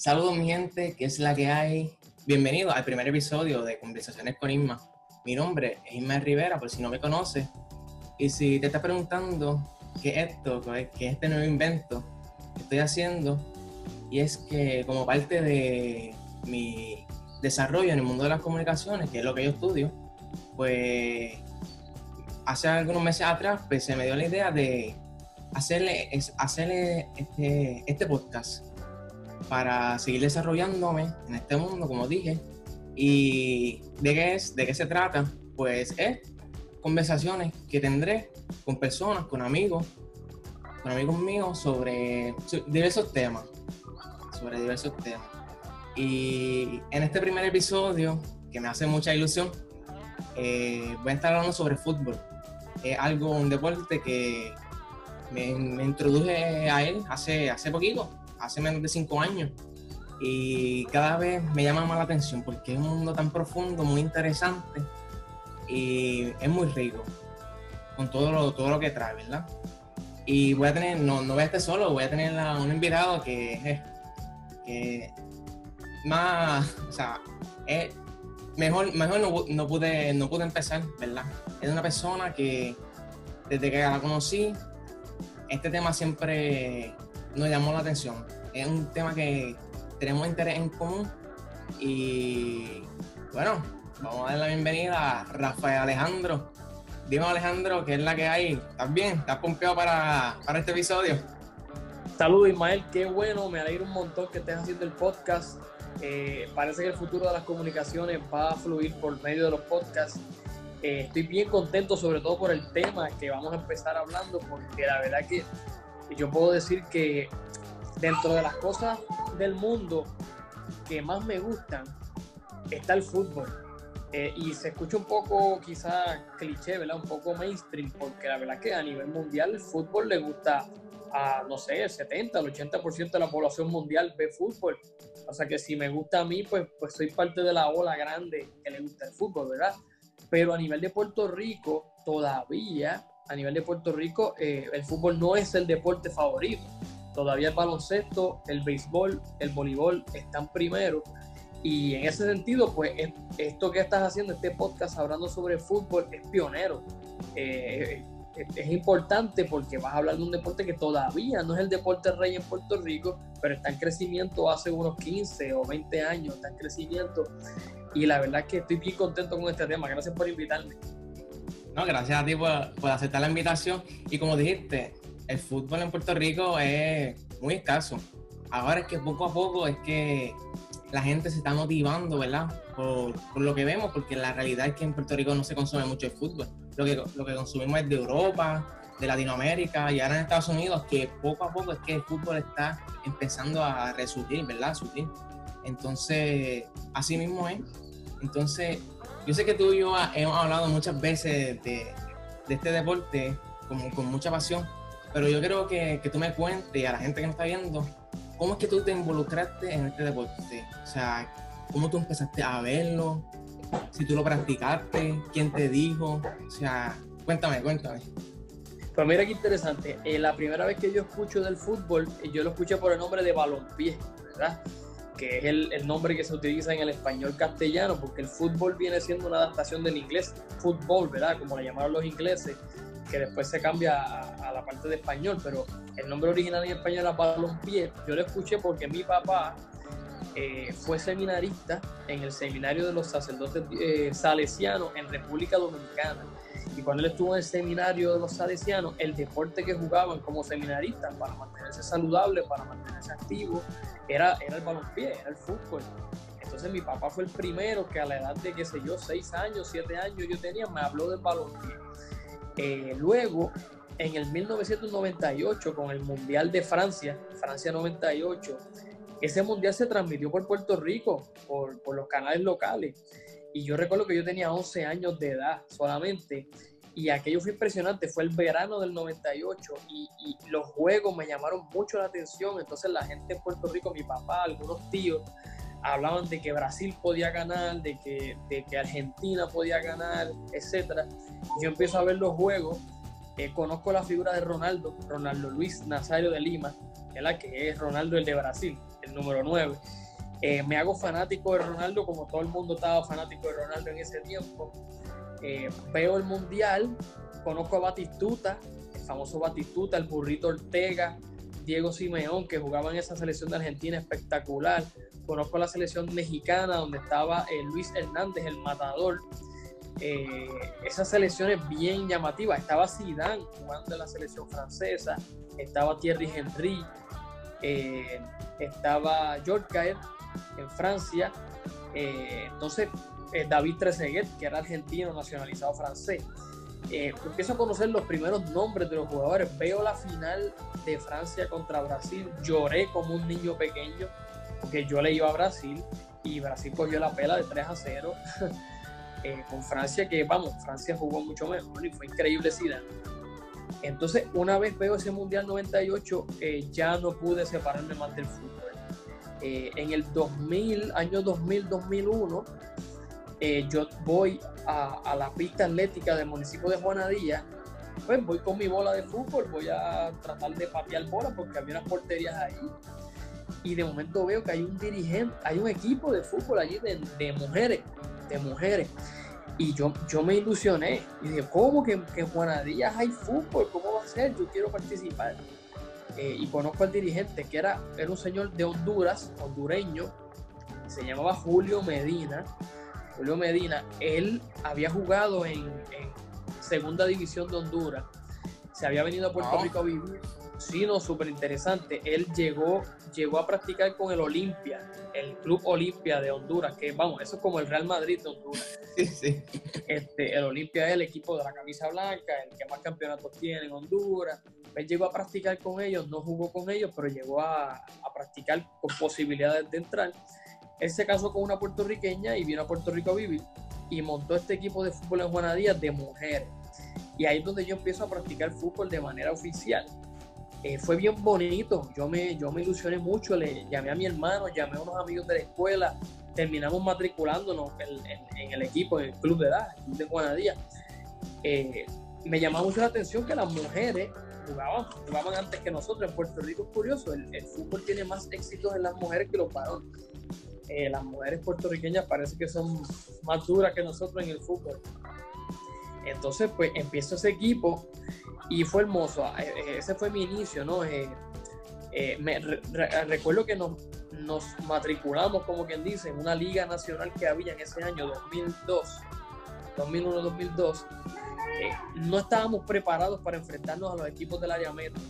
Saludos mi gente, ¿qué es la que hay? Bienvenido al primer episodio de Conversaciones con Isma. Mi nombre es Isma Rivera, por si no me conoces. Y si te estás preguntando qué es esto, qué es este nuevo invento que estoy haciendo, y es que como parte de mi desarrollo en el mundo de las comunicaciones, que es lo que yo estudio, pues hace algunos meses atrás pues, se me dio la idea de hacerle, hacerle este, este podcast para seguir desarrollándome en este mundo, como dije. ¿Y de qué es? ¿De qué se trata? Pues es conversaciones que tendré con personas, con amigos, con amigos míos sobre diversos temas. Sobre diversos temas. Y en este primer episodio, que me hace mucha ilusión, eh, voy a estar hablando sobre fútbol. Es algo, un deporte que me, me introduje a él hace, hace poquito, hace menos de cinco años. Y cada vez me llama más la atención porque es un mundo tan profundo, muy interesante y es muy rico con todo lo, todo lo que trae, ¿verdad? Y voy a tener, no, no voy a estar solo, voy a tener a un invitado que, que más, o sea, es mejor, mejor no, no, pude, no pude empezar, ¿verdad? Es una persona que desde que la conocí, este tema siempre nos llamó la atención. Es un tema que tenemos interés en común y bueno, vamos a dar la bienvenida a Rafael Alejandro. Dime Alejandro, ¿qué es la que hay? ¿Estás bien? ¿Estás pompeado para, para este episodio? Saludos Ismael, qué bueno, me alegra un montón que estés haciendo el podcast. Eh, parece que el futuro de las comunicaciones va a fluir por medio de los podcasts. Eh, estoy bien contento sobre todo por el tema que vamos a empezar hablando porque la verdad que yo puedo decir que dentro de las cosas del mundo que más me gustan está el fútbol. Eh, y se escucha un poco quizá cliché, ¿verdad? Un poco mainstream, porque la verdad que a nivel mundial el fútbol le gusta a, no sé, el 70, el 80% de la población mundial ve fútbol. O sea que si me gusta a mí, pues, pues soy parte de la ola grande que le gusta el fútbol, ¿verdad? Pero a nivel de Puerto Rico, todavía, a nivel de Puerto Rico, eh, el fútbol no es el deporte favorito. Todavía el baloncesto, el béisbol, el voleibol están primero. Y en ese sentido, pues esto que estás haciendo, este podcast hablando sobre fútbol, es pionero. Eh, es importante porque vas a hablar de un deporte que todavía no es el deporte rey en Puerto Rico, pero está en crecimiento hace unos 15 o 20 años, está en crecimiento. Y la verdad es que estoy bien contento con este tema. Gracias por invitarme. No, gracias a ti por, por aceptar la invitación. Y como dijiste, el fútbol en Puerto Rico es muy escaso. Ahora es que poco a poco es que la gente se está motivando, ¿verdad? Por, lo que vemos, porque la realidad es que en Puerto Rico no se consume mucho el fútbol. Lo que, lo que consumimos es de Europa, de Latinoamérica y ahora en Estados Unidos, que poco a poco es que el fútbol está empezando a resurgir, ¿verdad? Surgir. Entonces, así mismo es. Entonces, yo sé que tú y yo hemos hablado muchas veces de, de este deporte con mucha pasión, pero yo creo que, que tú me cuentes a la gente que me está viendo, ¿cómo es que tú te involucraste en este deporte? O sea, ¿cómo tú empezaste a verlo? Si tú lo practicaste, ¿quién te dijo? O sea, cuéntame, cuéntame. Pues mira qué interesante. Eh, la primera vez que yo escucho del fútbol, eh, yo lo escuché por el nombre de balompié, ¿verdad? Que es el, el, nombre que se utiliza en el español castellano, porque el fútbol viene siendo una adaptación del inglés, fútbol, ¿verdad? Como le llamaron los ingleses que después se cambia a, la parte de español, pero el nombre original en español era balompié. Yo lo escuché porque mi papá eh, fue seminarista en el seminario de los sacerdotes eh, salesianos en República Dominicana. Y cuando él estuvo en el seminario de los salesianos, el deporte que jugaban como seminaristas para mantenerse saludables, para mantenerse activos, era, era el balompié, era el fútbol. Entonces mi papá fue el primero que a la edad de, qué sé yo, seis años, siete años yo tenía, me habló del balompié. Eh, luego, en el 1998, con el Mundial de Francia, Francia 98, ese mundial se transmitió por Puerto Rico, por, por, los canales locales. Y yo recuerdo que yo tenía 11 años de edad solamente. Y aquello fue impresionante, fue el verano del 98 y, y, los juegos me llamaron mucho la atención. Entonces la gente en Puerto Rico, mi papá, algunos tíos, hablaban de que Brasil podía ganar, de que, de que Argentina podía ganar, etc. Yo empiezo a ver los juegos, eh, conozco la figura de Ronaldo, Ronaldo Luis Nazario de Lima, que es Ronaldo el de Brasil, el número 9. Eh, me hago fanático de Ronaldo como todo el mundo estaba fanático de Ronaldo en ese tiempo. Eh, veo el Mundial, conozco a Batistuta, el famoso Batistuta, el burrito Ortega, Diego Simeón, que jugaba en esa selección de Argentina espectacular. Conozco la selección mexicana donde estaba eh, Luis Hernández, el matador. Eh, esas selecciones bien llamativas. Estaba Zidane jugando en la selección francesa, estaba Thierry Henry, eh, estaba Jorkaer en Francia. entonces, David Trezeguet, que era argentino nacionalizado francés. Eh, empiezo a conocer los primeros nombres de los jugadores. Veo la final de Francia contra Brasil. Lloré como un niño pequeño porque yo le iba a Brasil y Brasil cogió la pela de 3 a 0 eh, con Francia, que vamos, Francia jugó mucho mejor y fue increíble Zidane. Entonces, una vez veo ese Mundial 98, eh, ya no pude separarme más del fútbol. en el 2000, año 2000-2001, eh, yo voy a, la pista atlética del municipio de Juanadilla, pues voy con mi bola de fútbol, voy a tratar de patear bola porque había unas porterías ahí. Y de momento veo que hay un dirigente, hay un equipo de fútbol allí de, mujeres, de mujeres. Y yo, yo me ilusioné. Y dije, ¿cómo que, en Juanadillas hay fútbol? ¿Cómo va a ser? Yo quiero participar. Eh, y conozco al dirigente, que era, era un señor de Honduras, hondureño, se llamaba Julio Medina Julio Medina, él había jugado en, segunda división de Honduras, se había venido a Puerto Rico a vivir. Sí, no, súper interesante. Él llegó, llegó a practicar con el Olimpia, el Club Olimpia de Honduras, que vamos, eso es como el Real Madrid de Honduras. Sí, sí. Este, el Olimpia es el equipo de la camisa blanca, el que más campeonatos tiene en Honduras. Él llegó a practicar con ellos, no jugó con ellos, pero llegó a, a practicar con posibilidades de entrar. Él se casó con una puertorriqueña y vino a Puerto Rico a vivir y montó este equipo de fútbol en Juanadías de mujeres. Y ahí es donde yo empiezo a practicar fútbol de manera oficial. Eh, fue bien bonito, yo me, yo me ilusioné mucho, le llamé a mi hermano, llamé a unos amigos de la escuela, terminamos matriculándonos en, el equipo, en el club de edad, el club de Juanadías. Eh, me llamaba mucho la atención que las mujeres jugaban, jugaban antes que nosotros. En Puerto Rico es curioso, el, el fútbol tiene más éxitos en las mujeres que los varones. Eh, las mujeres puertorriqueñas parece que son más duras que nosotros en el fútbol. Entonces, pues empiezo ese equipo y fue hermoso. Eh, eh, ese fue mi inicio, ¿no? me recuerdo que nos, nos matriculamos, como quien dice, en una liga nacional que había en ese año, 2002, 2001-2002. no estábamos preparados para enfrentarnos a los equipos del área metro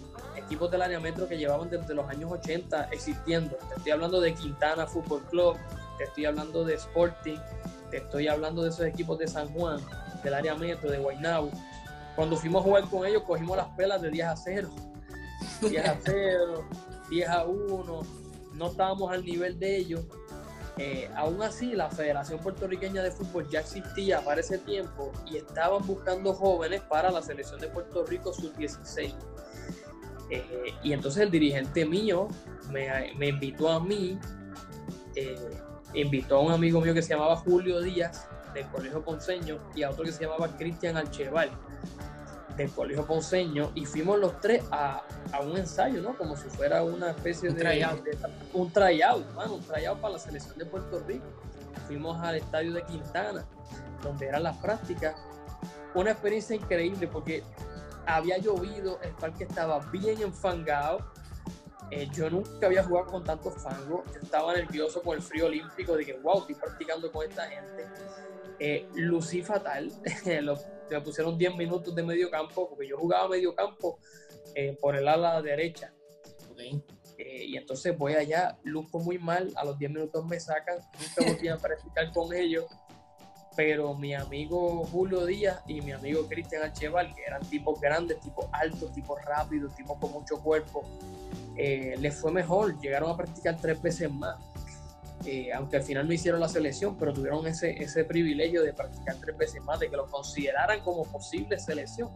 equipos del área metro que llevaban desde los años 80 existiendo. Te estoy hablando de Quintana Fútbol Club, te estoy hablando de Sporting, te estoy hablando de esos equipos de San Juan, del área metro, de Guaynabo. Cuando fuimos a jugar con ellos, cogimos las pelas de 10 a 0. 10 a 0, 10 a 1. No estábamos al nivel de ellos. Eh, aún así, la Federación Puertorriqueña de Fútbol ya existía para ese tiempo y estaban buscando jóvenes para la selección de Puerto Rico sub-16. Eh, y entonces el dirigente mío me, invitó a mí, eh, invitó a un amigo mío que se llamaba Julio Díaz, del Colegio Ponceño, y a otro que se llamaba Cristian Alcheval, del Colegio Ponceño, y fuimos los tres a, un ensayo, ¿no? Como si fuera una especie de, un tryout, un tryout para la selección de Puerto Rico. Fuimos al estadio de Quintana, donde eran las prácticas. Una experiencia increíble porque había llovido, el parque estaba bien enfangado. Eh, yo nunca había jugado con tanto fango. Yo estaba nervioso con el frío olímpico, de que, wow, estoy practicando con esta gente. Eh, lucí fatal. me pusieron 10 minutos de medio campo, porque yo jugaba medio campo eh, por el ala derecha. Eh, y entonces voy allá, luzco muy mal, a los 10 minutos me sacan, nunca volví a practicar con ellos pero mi amigo Julio Díaz y mi amigo Cristian Archeval, que eran tipos grandes, tipos altos, tipos rápidos, tipos con mucho cuerpo, eh, les fue mejor, llegaron a practicar tres veces más. Eh, aunque al final no hicieron la selección, pero tuvieron ese, ese privilegio de practicar tres veces más, de que lo consideraran como posible selección.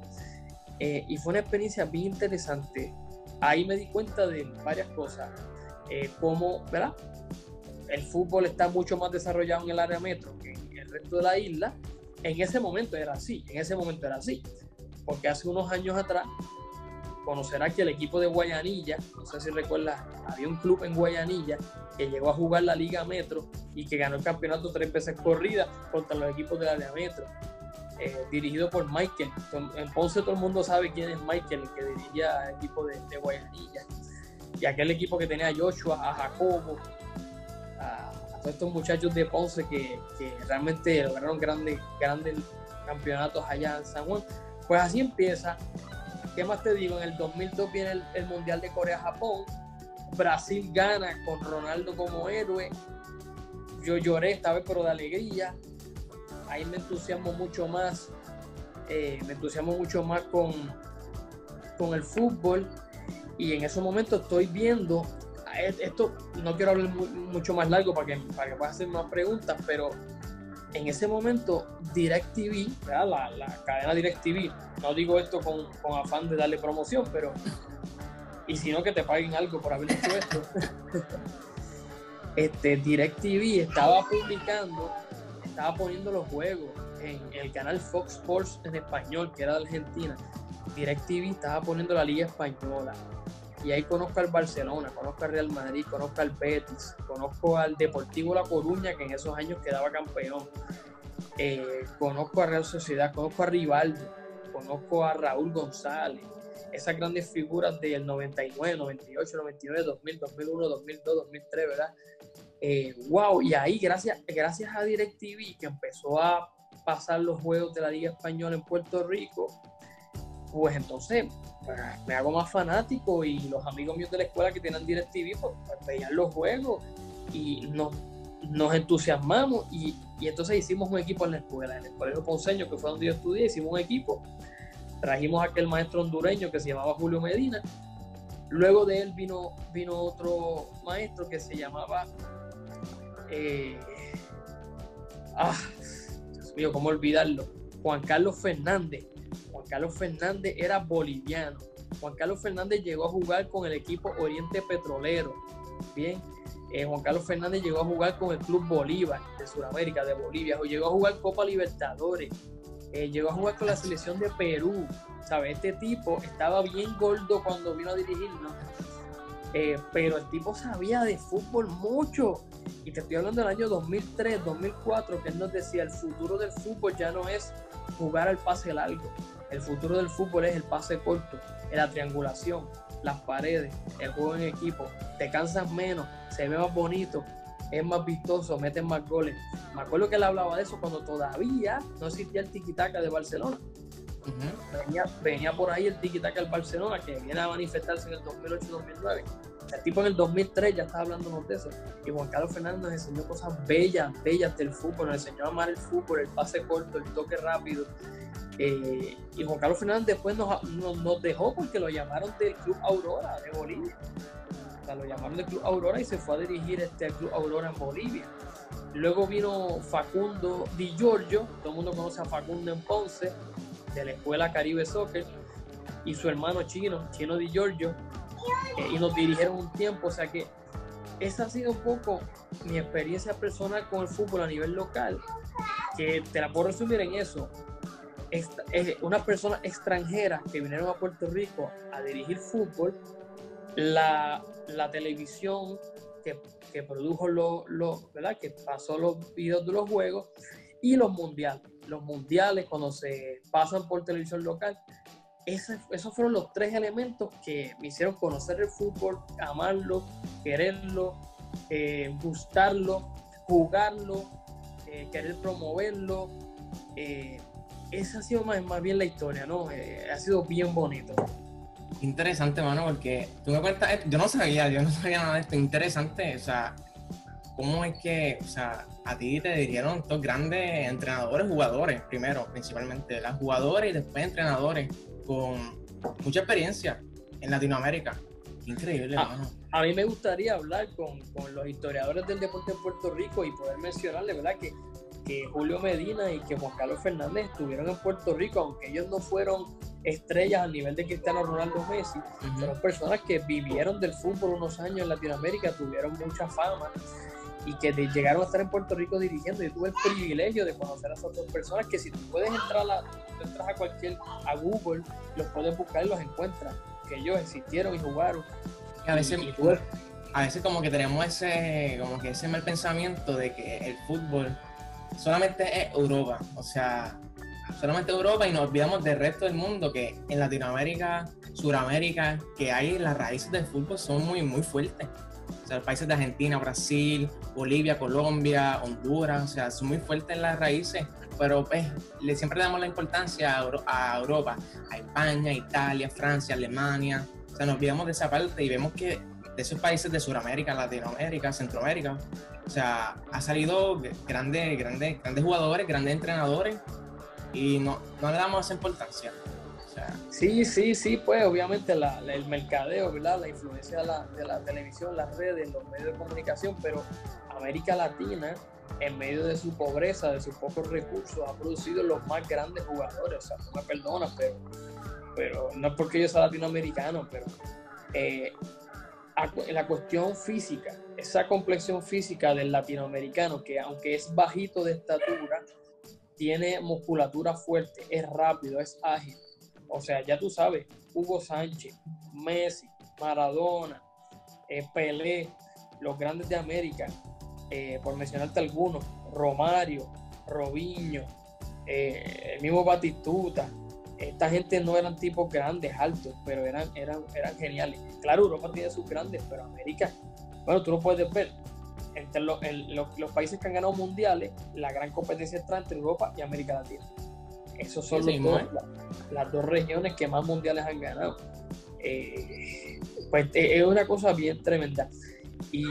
Eh, y fue una experiencia bien interesante. Ahí me di cuenta de varias cosas, como, ¿verdad? El fútbol está mucho más desarrollado en el área metro que resto de la isla, en ese momento era así, en ese momento era así. Porque hace unos años atrás, conocerá que el equipo de Guayanilla, no sé si recuerdas, había un club en Guayanilla que llegó a jugar la Liga Metro y que ganó el campeonato tres veces corrida contra los equipos de la Liga Metro. Eh, dirigido por Michael. En Ponce todo el mundo sabe quién es Michael, el que dirigía el equipo de, Guayanilla. Y aquel equipo que tenía a Joshua, a Jacobo, a, todos estos muchachos de Ponce que, realmente lograron grandes, grandes campeonatos allá en San Juan. Pues así empieza. ¿Qué más te digo? En el 2002 viene el, el Mundial de Corea-Japón. Brasil gana con Ronaldo como héroe. Yo lloré esta vez, pero de alegría ahí me entusiasmo mucho más, eh, me entusiasmo mucho más con, con el fútbol y en ese momento estoy viendo, eh, esto no quiero hablar mucho más largo para que, para que puedas hacer más preguntas, pero en ese momento DirecTV, la, la cadena DirecTV, no digo esto con, con, afán de darle promoción, pero y si no que te paguen algo por haber hecho esto. este, DirecTV estaba publicando estaba poniendo los juegos en el canal Fox Sports en español, que era de Argentina. DirecTV estaba poniendo la Liga Española. Y ahí conozco al Barcelona, conozco al Real Madrid, conozco al Betis, conozco al Deportivo La Coruña, que en esos años quedaba campeón. Eh, conozco a Real Sociedad, conozco a Rivaldo, conozco a Raúl González, esas grandes figuras del 99, 98, 99, 2000, 2001, 2002, 2003, ¿verdad? wow, eh, y ahí gracias, gracias a DirecTV que empezó a pasar los juegos de la Liga Española en Puerto Rico, pues entonces pues, me hago más fanático y los amigos míos de la escuela que tienen DirecTV pues, pues, veían los juegos y nos, entusiasmamos y, y, entonces hicimos un equipo en la escuela, en el Colegio Ponceño, que fue donde yo estudié, hicimos un equipo, trajimos a aquel maestro hondureño que se llamaba Julio Medina, luego de él vino, vino otro maestro que se llamaba eh, ah, Dios mío, ¿cómo olvidarlo? Juan Carlos Fernández. Juan Carlos Fernández era boliviano. Juan Carlos Fernández llegó a jugar con el equipo Oriente Petrolero. Bien, eh, Juan Carlos Fernández llegó a jugar con el Club Bolívar de Sudamérica, de Bolivia. O llegó a jugar Copa Libertadores. Eh, llegó a jugar con la selección de Perú. ¿Sabe? Este tipo estaba bien gordo cuando vino a dirigirnos. pero el tipo sabía de fútbol mucho. Y te estoy hablando del año 2003, 2004, que él nos decía, el futuro del fútbol ya no es jugar al pase largo, el futuro del fútbol es el pase corto, la triangulación, las paredes, el juego en equipo, te cansas menos, se ve más bonito, es más vistoso, meten más goles. Me acuerdo que él hablaba de eso cuando todavía no existía el tiki-taka de Barcelona. venía, por ahí el tiki-taka del Barcelona que viene a manifestarse en el 2008-2009 el tipo en el 2003 ya estaba hablando de eso. Y Juan Carlos Fernández nos enseñó cosas bellas, bellas del fútbol. Nos enseñó a amar el fútbol, el pase corto, el toque rápido. Eh, y Juan Carlos Fernández después nos, dejó porque lo llamaron del Club Aurora de Bolivia. O sea, lo llamaron del Club Aurora y se fue a dirigir este, Club Aurora en Bolivia. Luego vino Facundo Di Giorgio, todo el mundo conoce a Facundo en de la Escuela Caribe Soccer, y su hermano chino, Chino Di Giorgio, eh, y nos dirigieron un tiempo, o sea que esa ha sido un poco mi experiencia personal con el fútbol a nivel local, que te la puedo resumir en eso. Una persona extranjera que vinieron a Puerto Rico a dirigir fútbol, la, la televisión que, que produjo los, lo, ¿verdad? que pasó los videos de los juegos y los mundiales. Los mundiales cuando se pasan por televisión local esos fueron los tres elementos que me hicieron conocer el fútbol, amarlo, quererlo, eh, gustarlo, jugarlo, eh, querer promoverlo. Eh, esa ha sido más, más bien la historia, ¿no? ha sido bien bonito. Interesante, mano, porque tú me cuentas, yo no sabía, yo no sabía nada de esto, interesante, o sea, cómo es que, o sea, a ti te dirigieron estos grandes entrenadores, jugadores, primero, principalmente, las jugadores y después entrenadores con mucha experiencia en Latinoamérica. Increíble, a, a mí me gustaría hablar con, con, los historiadores del deporte en Puerto Rico y poder mencionarle, ¿verdad? Que, que Julio Medina y que Juan Carlos Fernández estuvieron en Puerto Rico, aunque ellos no fueron estrellas a nivel de Cristiano Ronaldo Messi, fueron personas que vivieron del fútbol unos años en Latinoamérica, tuvieron mucha fama y que llegaron a estar en Puerto Rico dirigiendo. Yo tuve el privilegio de conocer a esas dos personas que si tú puedes entrar a, entras a cualquier, a Google, los puedes buscar y los encuentras. que ellos existieron y jugaron. a veces, a veces como que tenemos ese, como que ese mal pensamiento de que el fútbol solamente es Europa, o sea, solamente Europa y nos olvidamos del resto del mundo, que en Latinoamérica, Suramérica, que hay las raíces del fútbol son muy, muy fuertes. O sea, los países de Argentina, Brasil, Bolivia, Colombia, Honduras, o sea, son muy fuertes las raíces, pero pues le, siempre damos la importancia a, Europa, a España, Italia, Francia, Alemania, o sea, nos olvidamos de esa parte y vemos que de esos países de Sudamérica, Latinoamérica, Centroamérica, o sea, ha salido grandes, grandes, grandes jugadores, grandes entrenadores y no, no le damos esa importancia. sí, sí, sí, pues obviamente el mercadeo, ¿verdad? la influencia de la, de la televisión, las redes, los medios de comunicación, pero América Latina, en medio de su pobreza, de sus pocos recursos, ha producido los más grandes jugadores. O sea, no me perdonas, pero, pero no es porque yo sea latinoamericano, pero eh, la cuestión física, esa complexión física del latinoamericano, que aunque es bajito de estatura, tiene musculatura fuerte, es rápido, es ágil. O sea, ya tú sabes, Hugo Sánchez, Messi, Maradona, eh, Pelé, los grandes de América, eh, por mencionarte algunos, Romario, Robinho, eh, el mismo Batistuta. Esta gente no eran tipos grandes, altos, pero eran, eran, eran geniales. Claro, Europa tiene sus grandes, pero América, bueno, tú lo puedes ver entre los, los, países que han ganado mundiales, la gran competencia está entre Europa y América Latina. Esos son los dos, las dos regiones que más mundiales han ganado. Eh, pues eh, es una cosa bien tremenda. Y,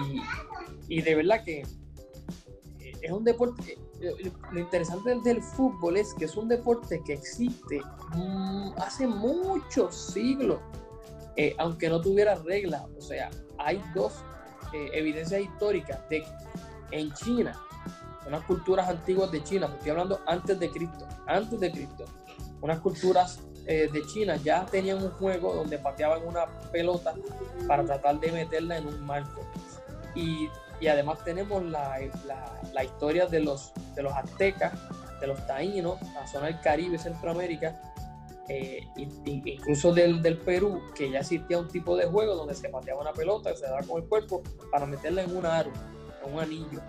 y de verdad que eh, es un deporte. Lo interesante del fútbol es que es un deporte que existe mm, hace muchos siglos, aunque no tuviera reglas. O sea, hay dos eh, evidencias históricas de en China, unas culturas antiguas de China, estoy hablando antes de Cristo, antes de Cristo, unas culturas eh, de China ya tenían un juego donde pateaban una pelota para tratar de meterla en un marco. Y, y además tenemos la, la, la, historia de los, de los aztecas, de los taínos, la zona del Caribe, Centroamérica, eh, incluso del, del, Perú, que ya existía un tipo de juego donde se pateaba una pelota, se daba con el cuerpo para meterla en un aro, en un anillo.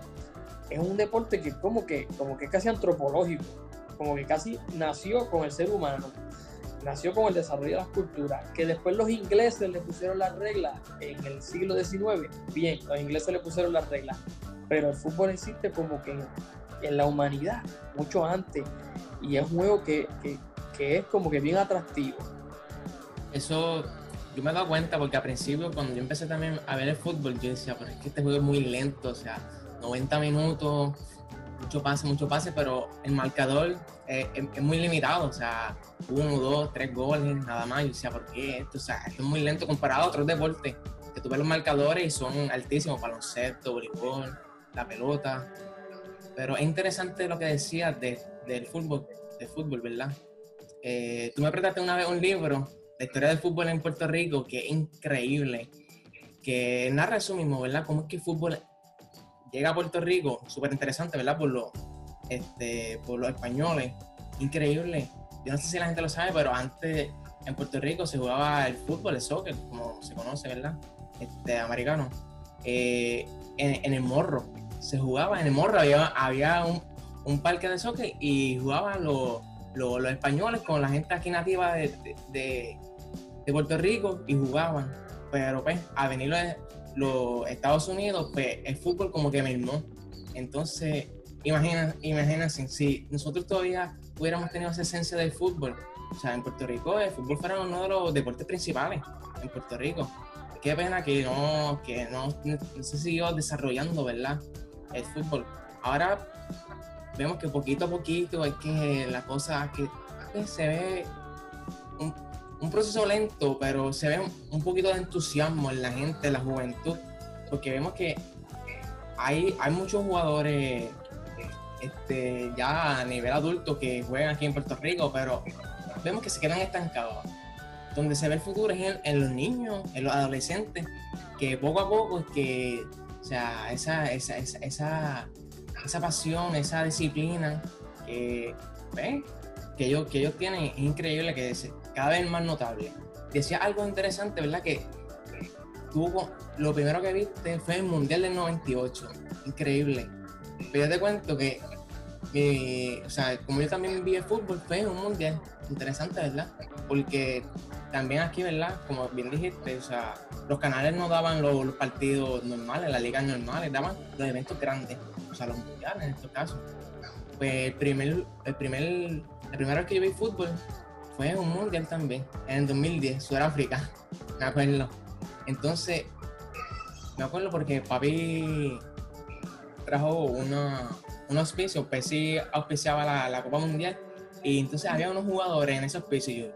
Es un deporte que como que, como que es casi antropológico, como que casi nació con el ser humano, nació con el desarrollo de las culturas, que después los ingleses le pusieron las reglas en el siglo XIX, bien, los ingleses le pusieron las reglas, pero el fútbol existe como que en, la humanidad, mucho antes, y es un juego que, que que es como que bien atractivo. Eso yo me he dado cuenta porque al principio cuando yo empecé también a ver el fútbol, yo decía, pero es que este juego es muy lento, o sea, 90 minutos, mucho pase, mucho pase, pero el marcador es, muy limitado, o sea, uno, dos, tres goles, nada más. Y decía, ¿por qué esto? O sea, esto es muy lento comparado a otros deportes, que tú ves los marcadores y son altísimos, baloncesto, voleibol, la pelota. Pero es interesante lo que decías de, del fútbol, del fútbol, ¿verdad? Eh, tú me prestaste una vez un libro, de historia del fútbol en Puerto Rico, que es increíble, que narra eso mismo, ¿verdad? Cómo es que el fútbol llega a Puerto Rico, súper interesante, ¿verdad? Por, lo, este, por los españoles, increíble. Yo no sé si la gente lo sabe, pero antes en Puerto Rico se jugaba el fútbol, el soccer, como se conoce, ¿verdad? Este, americano. Eh, en, el morro, se jugaba en el morro, había, había un, un parque de soccer y jugaban los los, españoles con la gente aquí nativa de, Puerto Rico y jugaban. Pero pues, a venir los, Estados Unidos, pues el fútbol como que mismo. Entonces, imagina, imagínense, si nosotros todavía hubiéramos tenido esa esencia del fútbol, o sea, en Puerto Rico el fútbol fuera uno de los deportes principales en Puerto Rico. Qué pena que no, que no, no se siguió desarrollando, ¿verdad? El fútbol. Ahora vemos que poquito a poquito es que la cosa que se ve un, proceso lento, pero se ve un, poquito de entusiasmo en la gente, en la juventud, porque vemos que hay, hay muchos jugadores este, ya a nivel adulto que juegan aquí en Puerto Rico, pero vemos que se quedan estancados. Donde se ve el futuro es en, los niños, en los adolescentes, que poco a poco es que, o sea, esa, esa, esa esa pasión, esa disciplina que, que, ellos, que ellos tienen es increíble, que es cada vez más notable. decía algo interesante, ¿verdad? Que tuvo, lo primero que viste fue el Mundial del 98. Increíble. Pero yo te cuento que, o sea, como yo también vi el fútbol, fue un Mundial interesante, ¿verdad? Porque también aquí, ¿verdad? Como bien dijiste, o sea, los canales no daban los, partidos normales, las ligas normales, daban los eventos grandes, o sea, los mundiales en estos casos. Pues el primer, el primer, la primera vez que yo vi fútbol fue un mundial también, en el 2010, Sudáfrica, me acuerdo. Entonces, me acuerdo porque papi trajo una, un auspicio, sí auspiciaba la, la Copa Mundial, y entonces había unos jugadores en ese auspicio, y yo,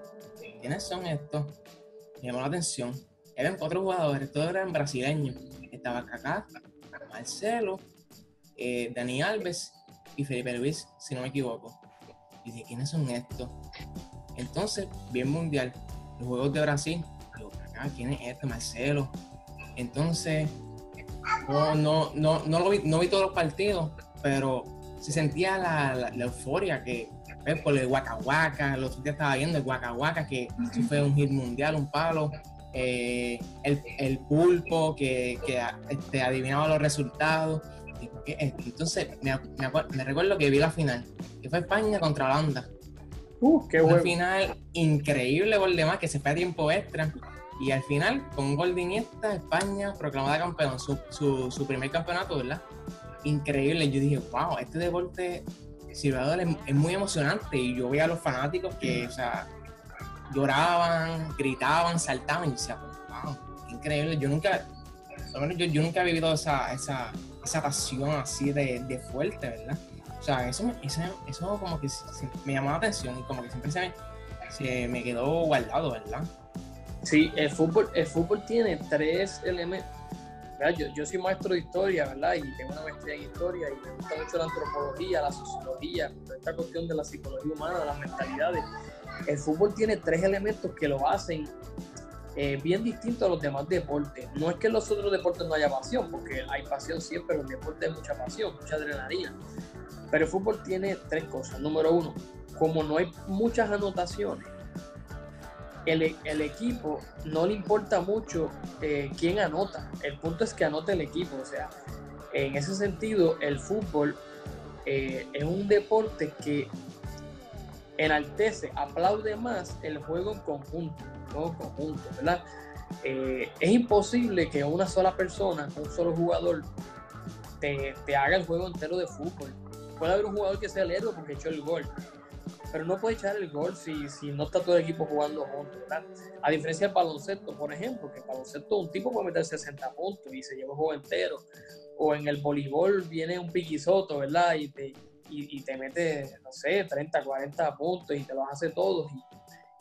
¿quiénes son estos? Me llamó la atención. Eran cuatro jugadores, todos eran brasileños. Estaba Kaká, Marcelo, eh, Dani Alves y Felipe Luis, si no me equivoco. Y dije, ¿quiénes son estos? Entonces, bien mundial, los juegos de Brasil, ¿quién es este? Marcelo. Entonces, no, no, no, no, lo vi, no vi todos los partidos, pero se sentía la, euforia que por el Waka, los otros días estaba viendo el Waka, que fue un hit mundial, un palo. Eh, el, pulpo que, que este, adivinaba los resultados. Entonces, me, me, recuerdo que vi la final, que fue España contra Holanda. Uh, qué Una final increíble gol de más que se fue a tiempo extra. Y al final, con un gol de Iniesta, España proclamada campeón, su, su, primer campeonato, ¿verdad? Increíble. Yo dije, wow, este deporte Silvador es, es, muy emocionante. Y yo veía a los fanáticos que, o sea, lloraban, gritaban, saltaban. Y decía, wow, increíble. Yo nunca, yo, yo nunca he vivido esa, esa, esa pasión así de, de fuerte, ¿verdad? O sea, eso, eso, eso como que me llamó la atención y como que siempre se me, quedó guardado, ¿verdad? Sí, el fútbol, el fútbol tiene tres elementos. Yo, yo, soy maestro de historia, ¿verdad? Y tengo una maestría en historia y me gusta mucho la antropología, la sociología, esta cuestión de la psicología humana, de las mentalidades. El fútbol tiene tres elementos que lo hacen eh, bien distinto a los demás deportes. No es que en los otros deportes no haya pasión, porque hay pasión siempre, en el deporte hay mucha pasión, mucha adrenalina. Pero el fútbol tiene tres cosas. Número uno, como no hay muchas anotaciones, el, el equipo no le importa mucho eh, quién anota. El punto es que anote el equipo. O sea, en ese sentido, el fútbol eh, es un deporte que enaltece, aplaude más el juego en conjunto, juego conjunto, ¿verdad? Eh, es imposible que una sola persona, un solo jugador, te, te, haga el juego entero de fútbol. Puede haber un jugador que sea el héroe porque echó el gol, pero no puede echar el gol si, si no está todo el equipo jugando juntos, ¿verdad? A diferencia del baloncesto, por ejemplo, que el baloncesto un tipo puede meter 60 puntos y se lleva el juego entero. O en el voleibol viene un piquisoto, ¿verdad? Y te, y, te mete, no sé, 30, 40 puntos y te los hace todos. Y,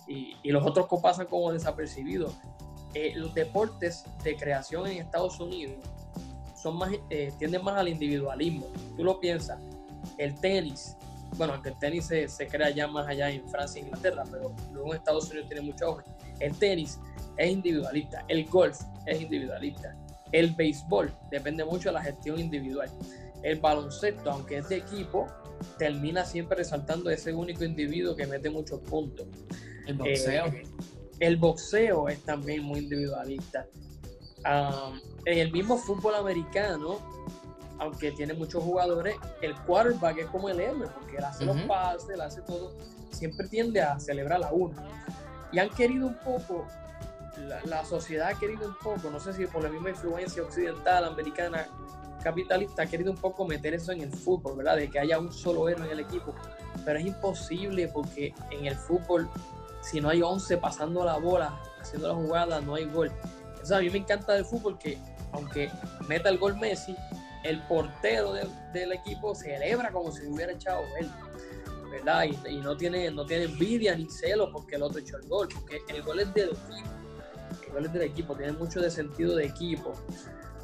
y los otros pasan como desapercibidos. Eh, los deportes de creación en Estados Unidos son más, eh, tienden más al individualismo. Tú lo piensas, el tenis, bueno, aunque el tenis se, se, crea ya más allá en Francia e Inglaterra, pero luego en Estados Unidos tiene mucho auge. El tenis es individualista, el golf es individualista, el béisbol depende mucho de la gestión individual. El baloncesto, aunque es de equipo, termina siempre resaltando ese único individuo que mete muchos puntos. El boxeo. Eh, el boxeo es también muy individualista. en el mismo fútbol americano, aunque tiene muchos jugadores, el quarterback es como el héroe, porque él hace los pases, él hace todo, siempre tiende a celebrar la uno. Y han querido un poco, la, la, sociedad ha querido un poco, no sé si por la misma influencia occidental, americana, capitalista, ha querido un poco meter eso en el fútbol, ¿verdad? De que haya un solo héroe en el equipo. Pero es imposible porque en el fútbol, si no hay 11 pasando la bola, haciendo la jugada, no hay gol. O sea, a mí me encanta del fútbol que, aunque meta el gol Messi, el portero del equipo celebra como si hubiera echado él, ¿verdad? Y, no, tiene, no tiene envidia ni celo porque el otro echó el gol, porque el gol es del equipo. El gol es del equipo, tiene mucho de sentido de equipo.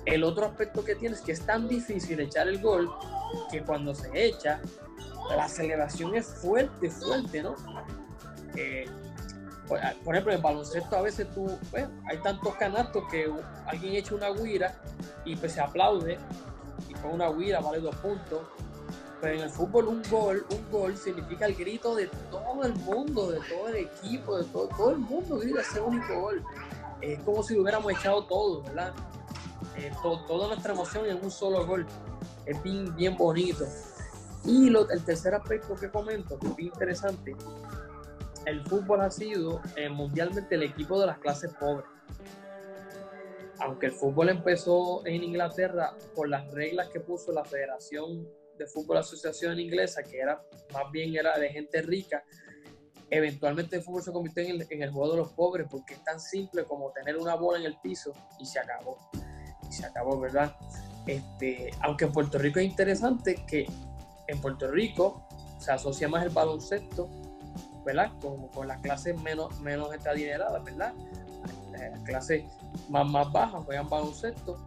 El otro aspecto que tiene es que es tan difícil echar el gol que cuando se echa, la celebración es fuerte, fuerte, ¿no? Eh, por ejemplo, en baloncesto a veces tú, hay tantos canastos que alguien echa una guira y pues se aplaude y con una guira vale dos puntos. Pero en el fútbol un gol, un gol significa el grito de todo el mundo, de todo el equipo, de todo, todo el mundo grita ese único gol. Es como si lo hubiéramos echado todo, ¿verdad? Eh, toda nuestra emoción en un solo gol. Es bien, bien bonito. Y lo, el tercer aspecto que comento, que es bien interesante, el fútbol ha sido eh, mundialmente el equipo de las clases pobres. Aunque el fútbol empezó en Inglaterra por las reglas que puso la Federación de Fútbol Asociación Inglesa, que era más bien era de gente rica, eventualmente el fútbol se convirtió en el, en el juego de los pobres porque es tan simple como tener una bola en el piso y se acabó. Y se acabó, ¿verdad? Este, aunque en Puerto Rico es interesante que en Puerto Rico se asocia más el baloncesto, ¿verdad? Con, con las clases menos, menos adineradas, ¿verdad? Las clases más, más bajas juegan baloncesto.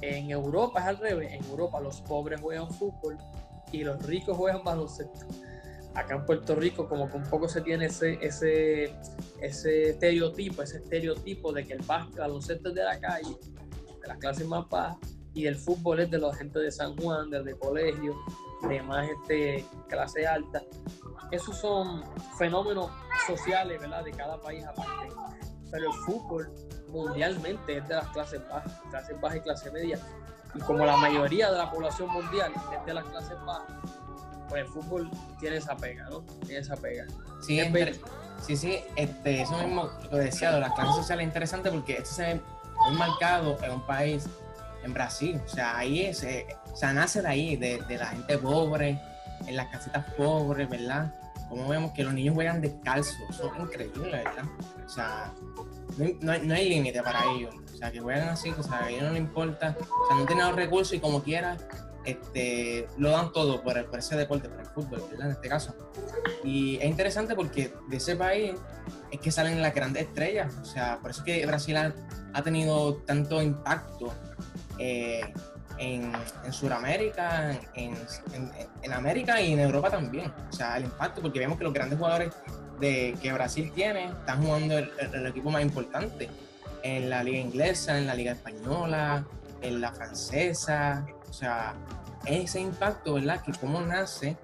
En Europa es al revés. En Europa los pobres juegan fútbol y los ricos juegan baloncesto. Acá en Puerto Rico como que un poco se tiene ese, ese, ese estereotipo, ese estereotipo de que el baloncesto es de la calle, de las clases más bajas, y el fútbol es de la gente de San Juan, del colegio, de más este, clase alta. Esos son fenómenos sociales, ¿verdad? De cada país aparte. Pero el fútbol mundialmente es de las clases bajas, clases bajas y clase media. Y como la mayoría de la población mundial es de las clases bajas, pues el fútbol tiene esa pega, ¿no? Tiene esa pega. Sí, sí, sí, este, eso mismo lo decía, de las clases sociales es interesante porque esto se ve muy marcado en un país en Brasil. O sea, ahí es, eh, o sea, nace de ahí, de, la gente pobre, en las casitas pobres, ¿verdad? Como vemos que los niños juegan descalzos, son increíbles, ¿verdad? O sea, no, no hay, límite para ellos. O sea, que juegan así, o sea, a ellos no les importa, o sea, no tienen los recursos y como quiera, este, lo dan todo por, por, ese deporte, por el fútbol, ¿verdad? En este caso. Y es interesante porque de ese país es que salen las grandes estrellas. O sea, por eso es que Brasil ha tenido tanto impacto eh, en, en Sudamérica, en, en, América y en Europa también. O sea, el impacto, porque vemos que los grandes jugadores de, que Brasil tiene están jugando el, equipo más importante en la liga inglesa, en la liga española, en la francesa. O sea, ese impacto, ¿verdad? Que cómo nace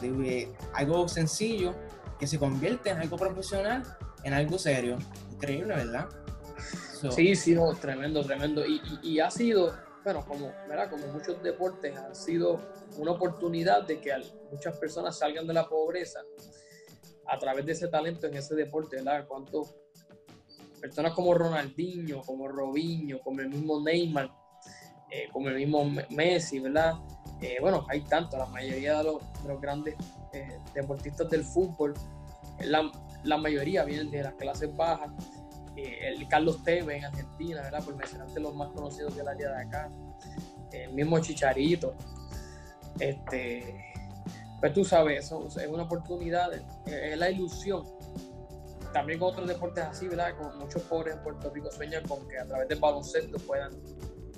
de algo sencillo que se convierte en algo profesional, en algo serio. Increíble, ¿verdad? sí, sí, tremendo, tremendo. Y, y, ha sido, bueno, como, ¿verdad? como muchos deportes, ha sido una oportunidad de que muchas personas salgan de la pobreza a través de ese talento en ese deporte, ¿verdad? Cuántos personas como Ronaldinho, como Robinho, como el mismo Neymar, eh, como el mismo Messi, ¿verdad? Eh, bueno, hay tanto, la mayoría de los, grandes eh, deportistas del fútbol, la, la mayoría vienen de las clases bajas eh, el Carlos Tevez en Argentina, ¿verdad? Por mencionarte los más conocidos del área de acá, el mismo Chicharito. Este, pues tú sabes, eso es una oportunidad, es la ilusión. También con otros deportes así, ¿verdad? Con muchos pobres en Puerto Rico sueñan con que a través del baloncesto puedan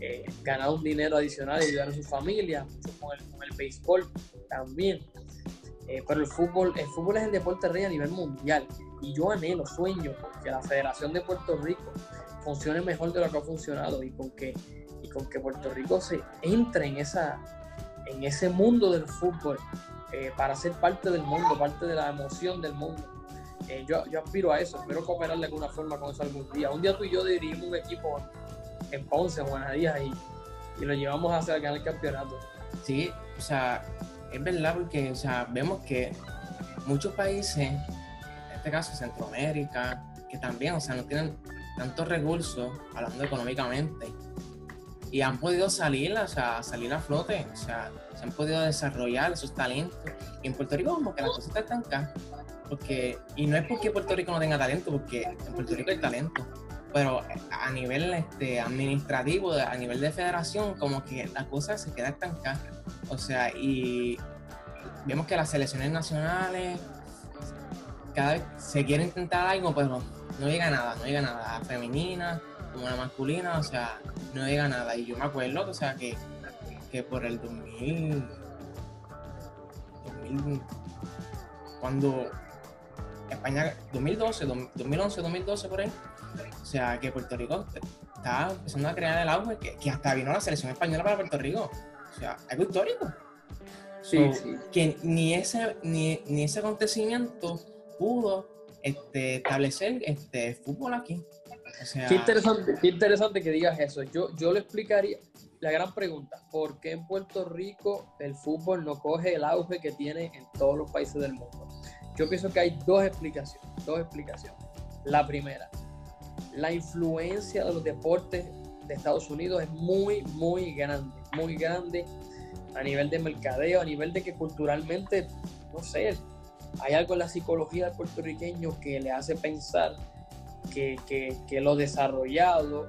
eh, ganar un dinero adicional y ayudar a su familia, muchos con el, béisbol también. Eh, pero el fútbol, el fútbol es el deporte rey a nivel mundial. Y yo anhelo, sueño que la Federación de Puerto Rico funcione mejor de lo que ha funcionado y con que, y con que Puerto Rico se entre en, esa, en ese mundo del fútbol eh, para ser parte del mundo, parte de la emoción del mundo. Eh, yo, yo, aspiro a eso, espero cooperar de alguna forma con eso algún día. Un día tú y yo dirigimos un equipo en Ponce, en Juanadías, y, lo llevamos hacia ganar el campeonato. Sí, o sea, es verdad porque o sea, vemos que muchos países, en este caso Centroamérica, que también, o sea, no tienen tantos recursos, hablando económicamente, y han podido salir, o sea, salir a flote, o sea, se han podido desarrollar esos talentos. Y en Puerto Rico como que las cosas están acá, porque, y no es porque Puerto Rico no tenga talento, porque en Puerto Rico hay talento, pero a nivel este, administrativo, a nivel de federación, como que las cosas se quedan estancadas. O sea, y vemos que las selecciones nacionales cada vez se quiere intentar algo, pero no llega nada, no llega nada. femenina como la masculina, o sea, no llega nada. Y yo me acuerdo, o sea, que, que por el 2000, 2000 cuando España, 2012, 2011, 2012 por ahí, o sea, que Puerto Rico está empezando a crear el auge, que, hasta vino la selección española para Puerto Rico. O sea, algo histórico. O Sí, Que ni ese, ni, ese acontecimiento pudo este, establecer este fútbol aquí. qué, interesante, qué interesante que digas eso. Yo, yo le explicaría la gran pregunta, ¿por qué en Puerto Rico el fútbol no coge el auge que tiene en todos los países del mundo? Yo pienso que hay dos explicaciones, dos explicaciones. La primera, la influencia de los deportes de Estados Unidos es muy, muy grande, muy grande a nivel de mercadeo, a nivel de que culturalmente, no sé, hay algo en la psicología del puertorriqueño que le hace pensar que, que, lo desarrollado,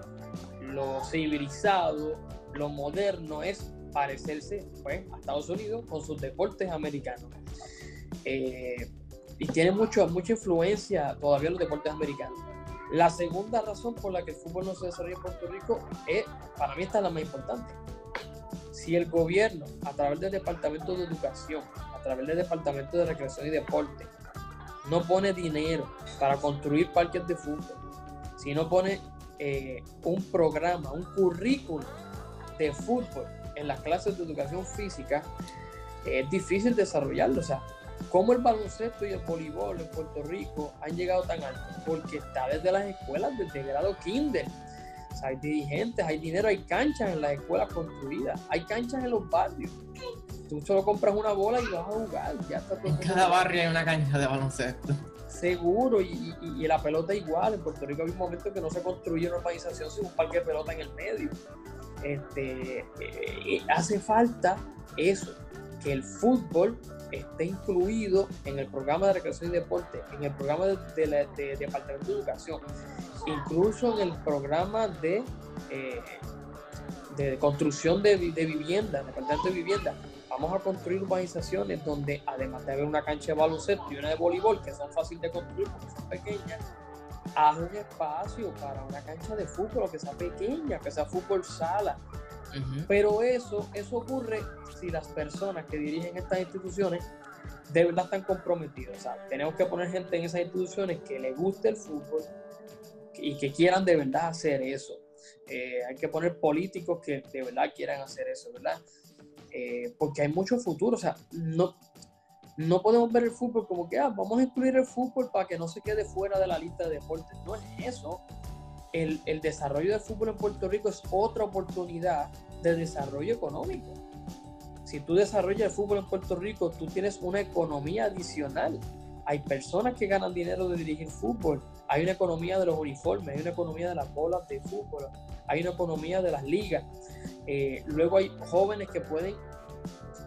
lo civilizado, lo moderno es parecerse pues, a Estados Unidos con sus deportes americanos. Eh, y tiene mucho, mucha influencia todavía los deportes americanos. La segunda razón por la que el fútbol no se desarrolla en Puerto Rico es, para mí esta es la más importante. Si el gobierno, a través del Departamento de Educación, través del Departamento de Recreación y Deporte, no pone dinero para construir parques de fútbol, si no pone eh, un programa, un currículo de fútbol en las clases de educación física, es difícil desarrollarlo. O sea, ¿cómo el baloncesto y el voleibol en Puerto Rico han llegado tan alto? Porque está desde las escuelas, desde grado kinder hay dirigentes, hay dinero, hay canchas en las escuelas construidas, hay canchas en los barrios. Tú solo compras una bola y vas a jugar. Ya está en cada barrio hay una cancha de baloncesto. Seguro, y, la pelota igual. En Puerto Rico hay un momento que no se construye una urbanización sin un parque de pelota en el medio. Este, eh, hace falta eso, que el fútbol esté incluido en el programa de recreación y deporte, en el programa de, de Departamento de Educación incluso en el programa de, eh, de construcción de, de vivienda, de vivienda, vamos a construir urbanizaciones donde además de haber una cancha de baloncesto y una de voleibol, que son fáciles de construir porque son pequeñas, haz un espacio para una cancha de fútbol que sea pequeña, que sea fútbol sala. Pero eso, eso ocurre si las personas que dirigen estas instituciones de verdad están comprometidas. O sea, tenemos que poner gente en esas instituciones que le guste el fútbol, y que quieran de verdad hacer eso. Eh, hay que poner políticos que de verdad quieran hacer eso, ¿verdad? Eh, porque hay mucho futuro, o sea, no, no podemos ver el fútbol como que, ah, vamos a incluir el fútbol para que no se quede fuera de la lista de deportes. No es eso. El, el desarrollo del fútbol en Puerto Rico es otra oportunidad de desarrollo económico. Si tú desarrollas el fútbol en Puerto Rico, tú tienes una economía adicional hay personas que ganan dinero de dirigir fútbol, hay una economía de los uniformes, hay una economía de las bolas de fútbol, hay una economía de las ligas. Eh, luego hay jóvenes que pueden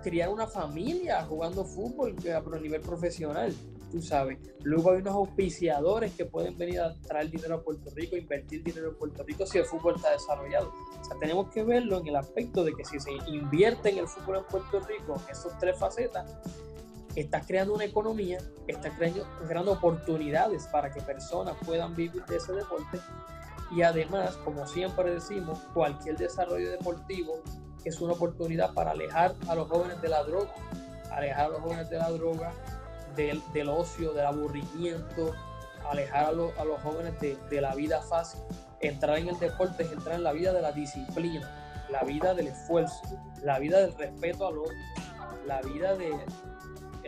criar una familia jugando fútbol a nivel profesional, tú sabes. Luego hay unos auspiciadores que pueden venir a traer dinero a Puerto Rico, invertir dinero en Puerto Rico si el fútbol está desarrollado. O sea, tenemos que verlo en el aspecto de que si se invierte en el fútbol en Puerto Rico, esas tres facetas, estás creando una economía, estás creando, creando oportunidades para que personas puedan vivir de ese deporte y además, como siempre decimos, cualquier desarrollo deportivo es una oportunidad para alejar a los jóvenes de la droga, alejar a los jóvenes de la droga, del, del ocio, del aburrimiento, alejar a, los, a los jóvenes de, de, la vida fácil. Entrar en el deporte es entrar en la vida de la disciplina, la vida del esfuerzo, la vida del respeto al otro, la vida de,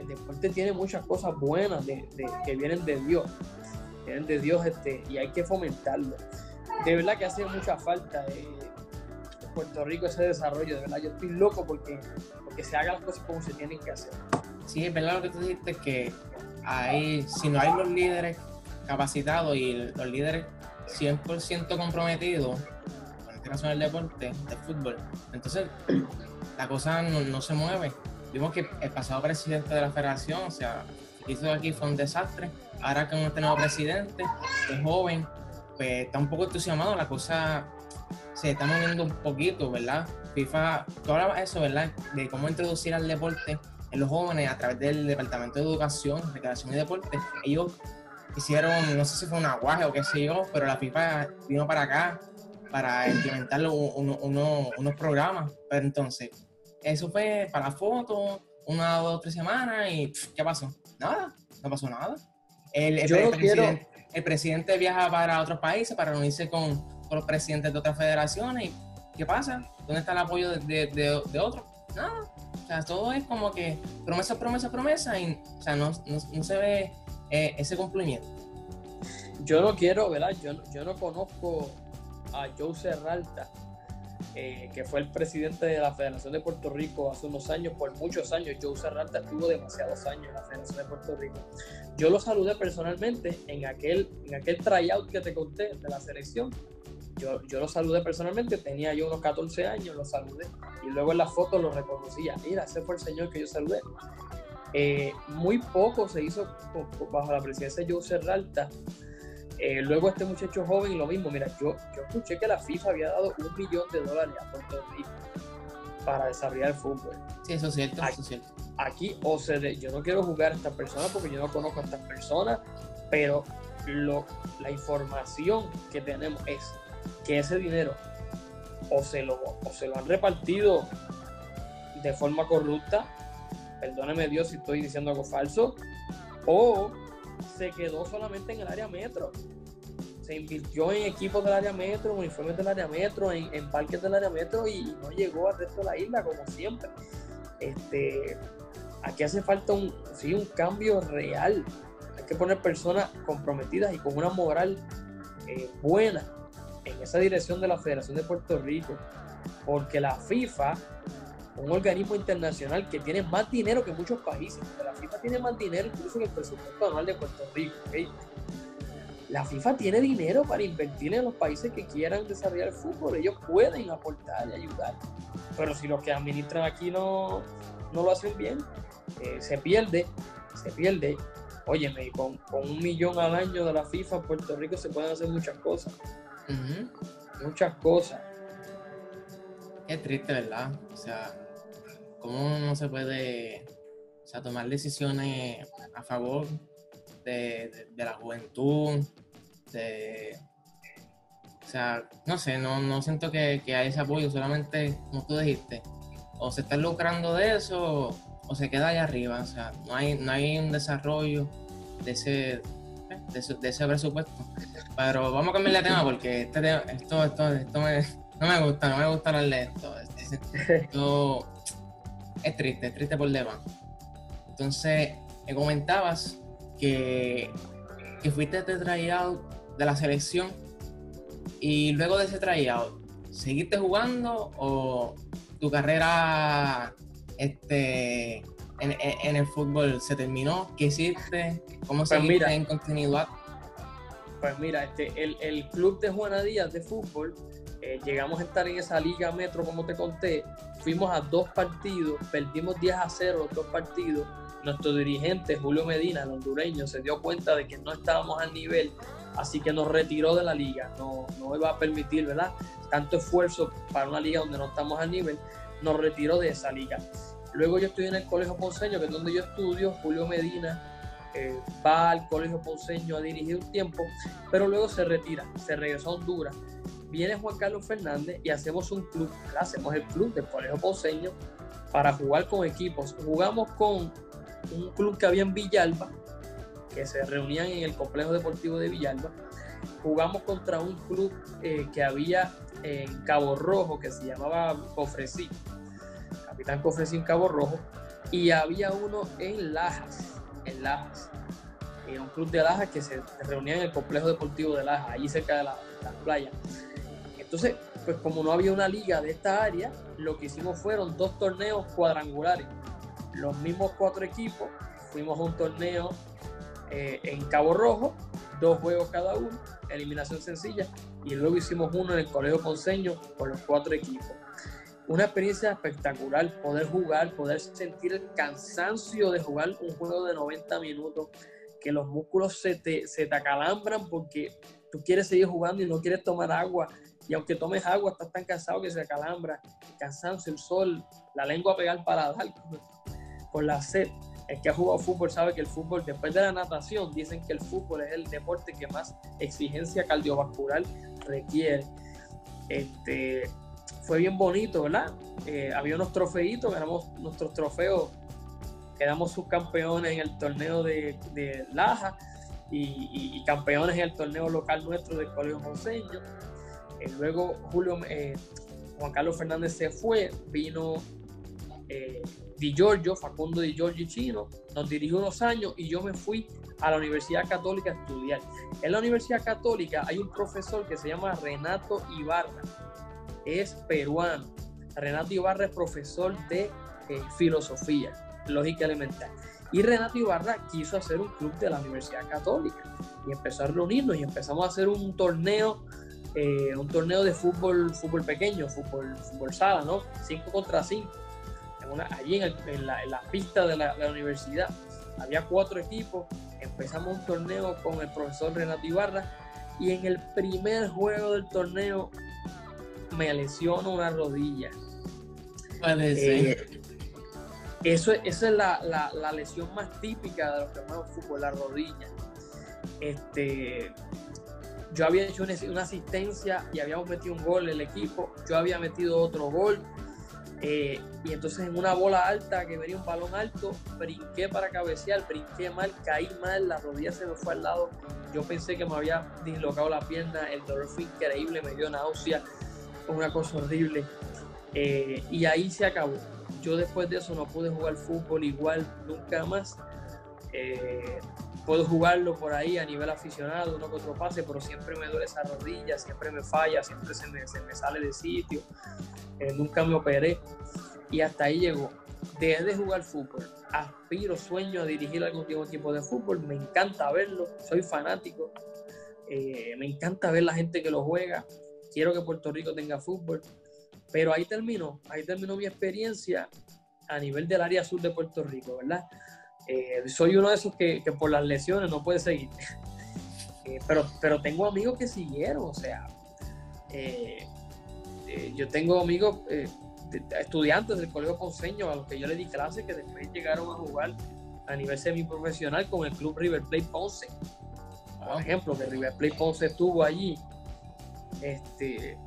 el deporte tiene muchas cosas buenas de, que vienen de Dios, vienen de Dios este, y hay que fomentarlo. De verdad que hace mucha falta eh, en Puerto Rico ese desarrollo, de verdad yo estoy loco porque, porque se hagan las cosas como se tienen que hacer. Sí, es verdad lo que tú dijiste, que hay, si no hay los líderes capacitados y los líderes 100% comprometidos, en este caso en el deporte, el fútbol, entonces la cosa no, no se mueve vimos que el pasado presidente de la federación, o sea, lo que hizo aquí fue un desastre. Ahora con este nuevo presidente, es joven, pues está un poco entusiasmado, la cosa se está moviendo un poquito, ¿verdad? FIFA, tú hablabas eso, ¿verdad? De cómo introducir al deporte en los jóvenes a través del Departamento de Educación, Recreación y Deporte. Ellos hicieron, no sé si fue un aguaje o qué sé yo, pero la FIFA vino para acá para implementar unos programas. Pero entonces, eso fue para la foto, una o dos, tres semanas y ¿qué pasó? Nada, no pasó nada. El, el, presidente, viaja para otros países para reunirse con, los presidentes de otras federaciones y ¿qué pasa? ¿Dónde está el apoyo de, de, de, otros? Nada. O sea, todo es como que promesa, promesa, promesa y o sea, no, se ve eh, ese cumplimiento. Yo no quiero, ¿verdad? Yo, yo no conozco a Joe Serralta, eh, que fue el presidente de la Federación de Puerto Rico hace unos años, por muchos años. Joe Serralta estuvo demasiados años en la Federación de Puerto Rico. Yo lo saludé personalmente en aquel, en aquel tryout que te conté de la selección. Yo, yo lo saludé personalmente, tenía yo unos 14 años, lo saludé y luego en la foto lo reconocía. Mira, ese fue el señor que yo saludé. Eh, muy poco se hizo bajo la presidencia de Joe Serralta eh, luego este muchacho joven, lo mismo, mira, yo, yo escuché que la FIFA había dado un millón de dólares a Puerto Rico para desarrollar el fútbol. Sí, eso es cierto, aquí, eso es cierto. Aquí, o se yo no quiero jugar a estas personas porque yo no conozco a estas personas, pero lo, la información que tenemos es que ese dinero o se lo, o se lo han repartido de forma corrupta, perdóneme Dios si estoy diciendo algo falso, o se quedó solamente en el área metro. Se invirtió en equipos del área metro, en uniformes del área metro, en, parques del área metro y, no llegó al resto de la isla como siempre. Este, aquí hace falta un, sí, un cambio real. Hay que poner personas comprometidas y con una moral eh, buena en esa dirección de la Federación de Puerto Rico. Porque la FIFA un organismo internacional que tiene más dinero que muchos países. La FIFA tiene más dinero incluso que el presupuesto anual de Puerto Rico. La FIFA tiene dinero para invertir en los países que quieran desarrollar el fútbol. Ellos pueden aportar y ayudar. Pero si los que administran aquí no, no lo hacen bien, eh, se pierde, se pierde. Óyeme, con, con un millón al año de la FIFA en Puerto Rico se pueden hacer muchas cosas. Muchas cosas. Es triste, ¿verdad? O sea, cómo no se puede tomar decisiones a favor de, la juventud, de, o sea, no sé, no, no siento que, que hay ese apoyo, solamente, como tú dijiste, o se está lucrando de eso o, se queda allá arriba, o sea, no hay, no hay un desarrollo de ese, de ese, presupuesto. Pero vamos a cambiar de tema porque este esto, esto, esto no me gusta, no me gusta hablar de esto. esto es triste, es triste por demás. Entonces, me comentabas que, que fuiste este tryout de la selección y luego de ese tryout, ¿seguiste jugando o tu carrera este, en, el fútbol se terminó? ¿Qué hiciste? ¿Cómo pues seguiste en continuidad? Pues mira, este, el, el club de Juana Díaz de fútbol eh, llegamos a estar en esa liga metro, como te conté, fuimos a dos partidos, perdimos 10 a 0 los dos partidos. Nuestro dirigente, Julio Medina, el hondureño, se dio cuenta de que no estábamos al nivel, así que nos retiró de la liga. No, no iba a permitir, ¿verdad? Tanto esfuerzo para una liga donde no estamos al nivel, nos retiró de esa liga. Luego yo estoy en el Colegio Ponceño, que es donde yo estudio. Julio Medina eh, va al Colegio Ponceño a dirigir un tiempo, pero luego se retira, se regresó a Honduras viene Juan Carlos Fernández y hacemos un club, hacemos el club del Colegio Ponceño para jugar con equipos. Jugamos con un club que había en Villalba, que se reunían en el complejo deportivo de Villalba. Jugamos contra un club eh, que había en Cabo Rojo, que se llamaba Cofresí, Capitán Cofresí en Cabo Rojo, y había uno en Lajas, en Lajas. un club de Lajas que se reunía en el complejo deportivo de Lajas, allí cerca de la playa. Entonces, pues como no había una liga de esta área, lo que hicimos fueron dos torneos cuadrangulares. Los mismos cuatro equipos, fuimos a un torneo eh, en Cabo Rojo, dos juegos cada uno, eliminación sencilla, y luego hicimos uno en el Colegio Ponceño con los cuatro equipos. Una experiencia espectacular, poder jugar, poder sentir el cansancio de jugar un juego de 90 minutos, que los músculos se te, se te acalambran porque tú quieres seguir jugando y no quieres tomar agua y aunque tomes agua, estás tan cansado que se acalambra, el cansancio, el sol, la lengua a pegar para dar con la sed. El que ha jugado fútbol sabe que el fútbol, después de la natación, dicen que el fútbol es el deporte que más exigencia cardiovascular requiere. Este, fue bien bonito, ¿verdad? Eh, había unos trofeitos, ganamos nuestros trofeos, quedamos subcampeones en el torneo de, de Laja y, campeones en el torneo local nuestro del Colegio Monseño luego Julio, eh, Juan Carlos Fernández se fue, vino eh, Di Giorgio, Facundo Di Giorgio Chino, nos dirigió unos años y yo me fui a la Universidad Católica a estudiar. En la Universidad Católica hay un profesor que se llama Renato Ibarra, es peruano. Renato Ibarra es profesor de eh, filosofía, lógica elemental. Y Renato Ibarra quiso hacer un club de la Universidad Católica y empezó a reunirnos y empezamos a hacer un torneo, eh, un torneo de fútbol, fútbol pequeño, fútbol, fútbol sala, ¿no? 5 contra 5. allí en, la, pista de la, universidad había cuatro equipos. Empezamos un torneo con el profesor Renato Ibarra y en el primer juego del torneo me lesiono una rodilla. Eh, eso, esa es la, lesión más típica de los que juegan fútbol, la rodilla. Este, yo había hecho una, asistencia y habíamos metido un gol el equipo, yo había metido otro gol. Eh, y entonces en una bola alta que venía un balón alto, brinqué para cabecear, brinqué mal, caí mal, la rodilla se me fue al lado. Yo pensé que me había dislocado la pierna, el dolor fue increíble, me dio náusea, fue una cosa horrible. Eh, y ahí se acabó yo después de eso no pude jugar fútbol igual nunca más. Eh, puedo jugarlo por ahí a nivel aficionado, uno que otro pase, pero siempre me duele esa rodilla, siempre me falla, siempre se me, sale de sitio. Eh, nunca me operé. Y hasta ahí llegó. Dejé de jugar fútbol, aspiro, sueño a dirigir algún equipo de fútbol, me encanta verlo, soy fanático, eh, me encanta ver la gente que lo juega, quiero que Puerto Rico tenga fútbol. Pero ahí terminó, ahí terminó mi experiencia a nivel del área sur de Puerto Rico, ¿verdad? Eh, soy uno de esos que, por las lesiones no puede seguir. Eh, pero, pero tengo amigos que siguieron, o sea, eh, yo tengo amigos, estudiantes del Colegio Ponceño a los que yo le di clases que después llegaron a jugar a nivel semiprofesional con el club River Plate Ponce. Por ejemplo, que River Plate Ponce estuvo allí. Este,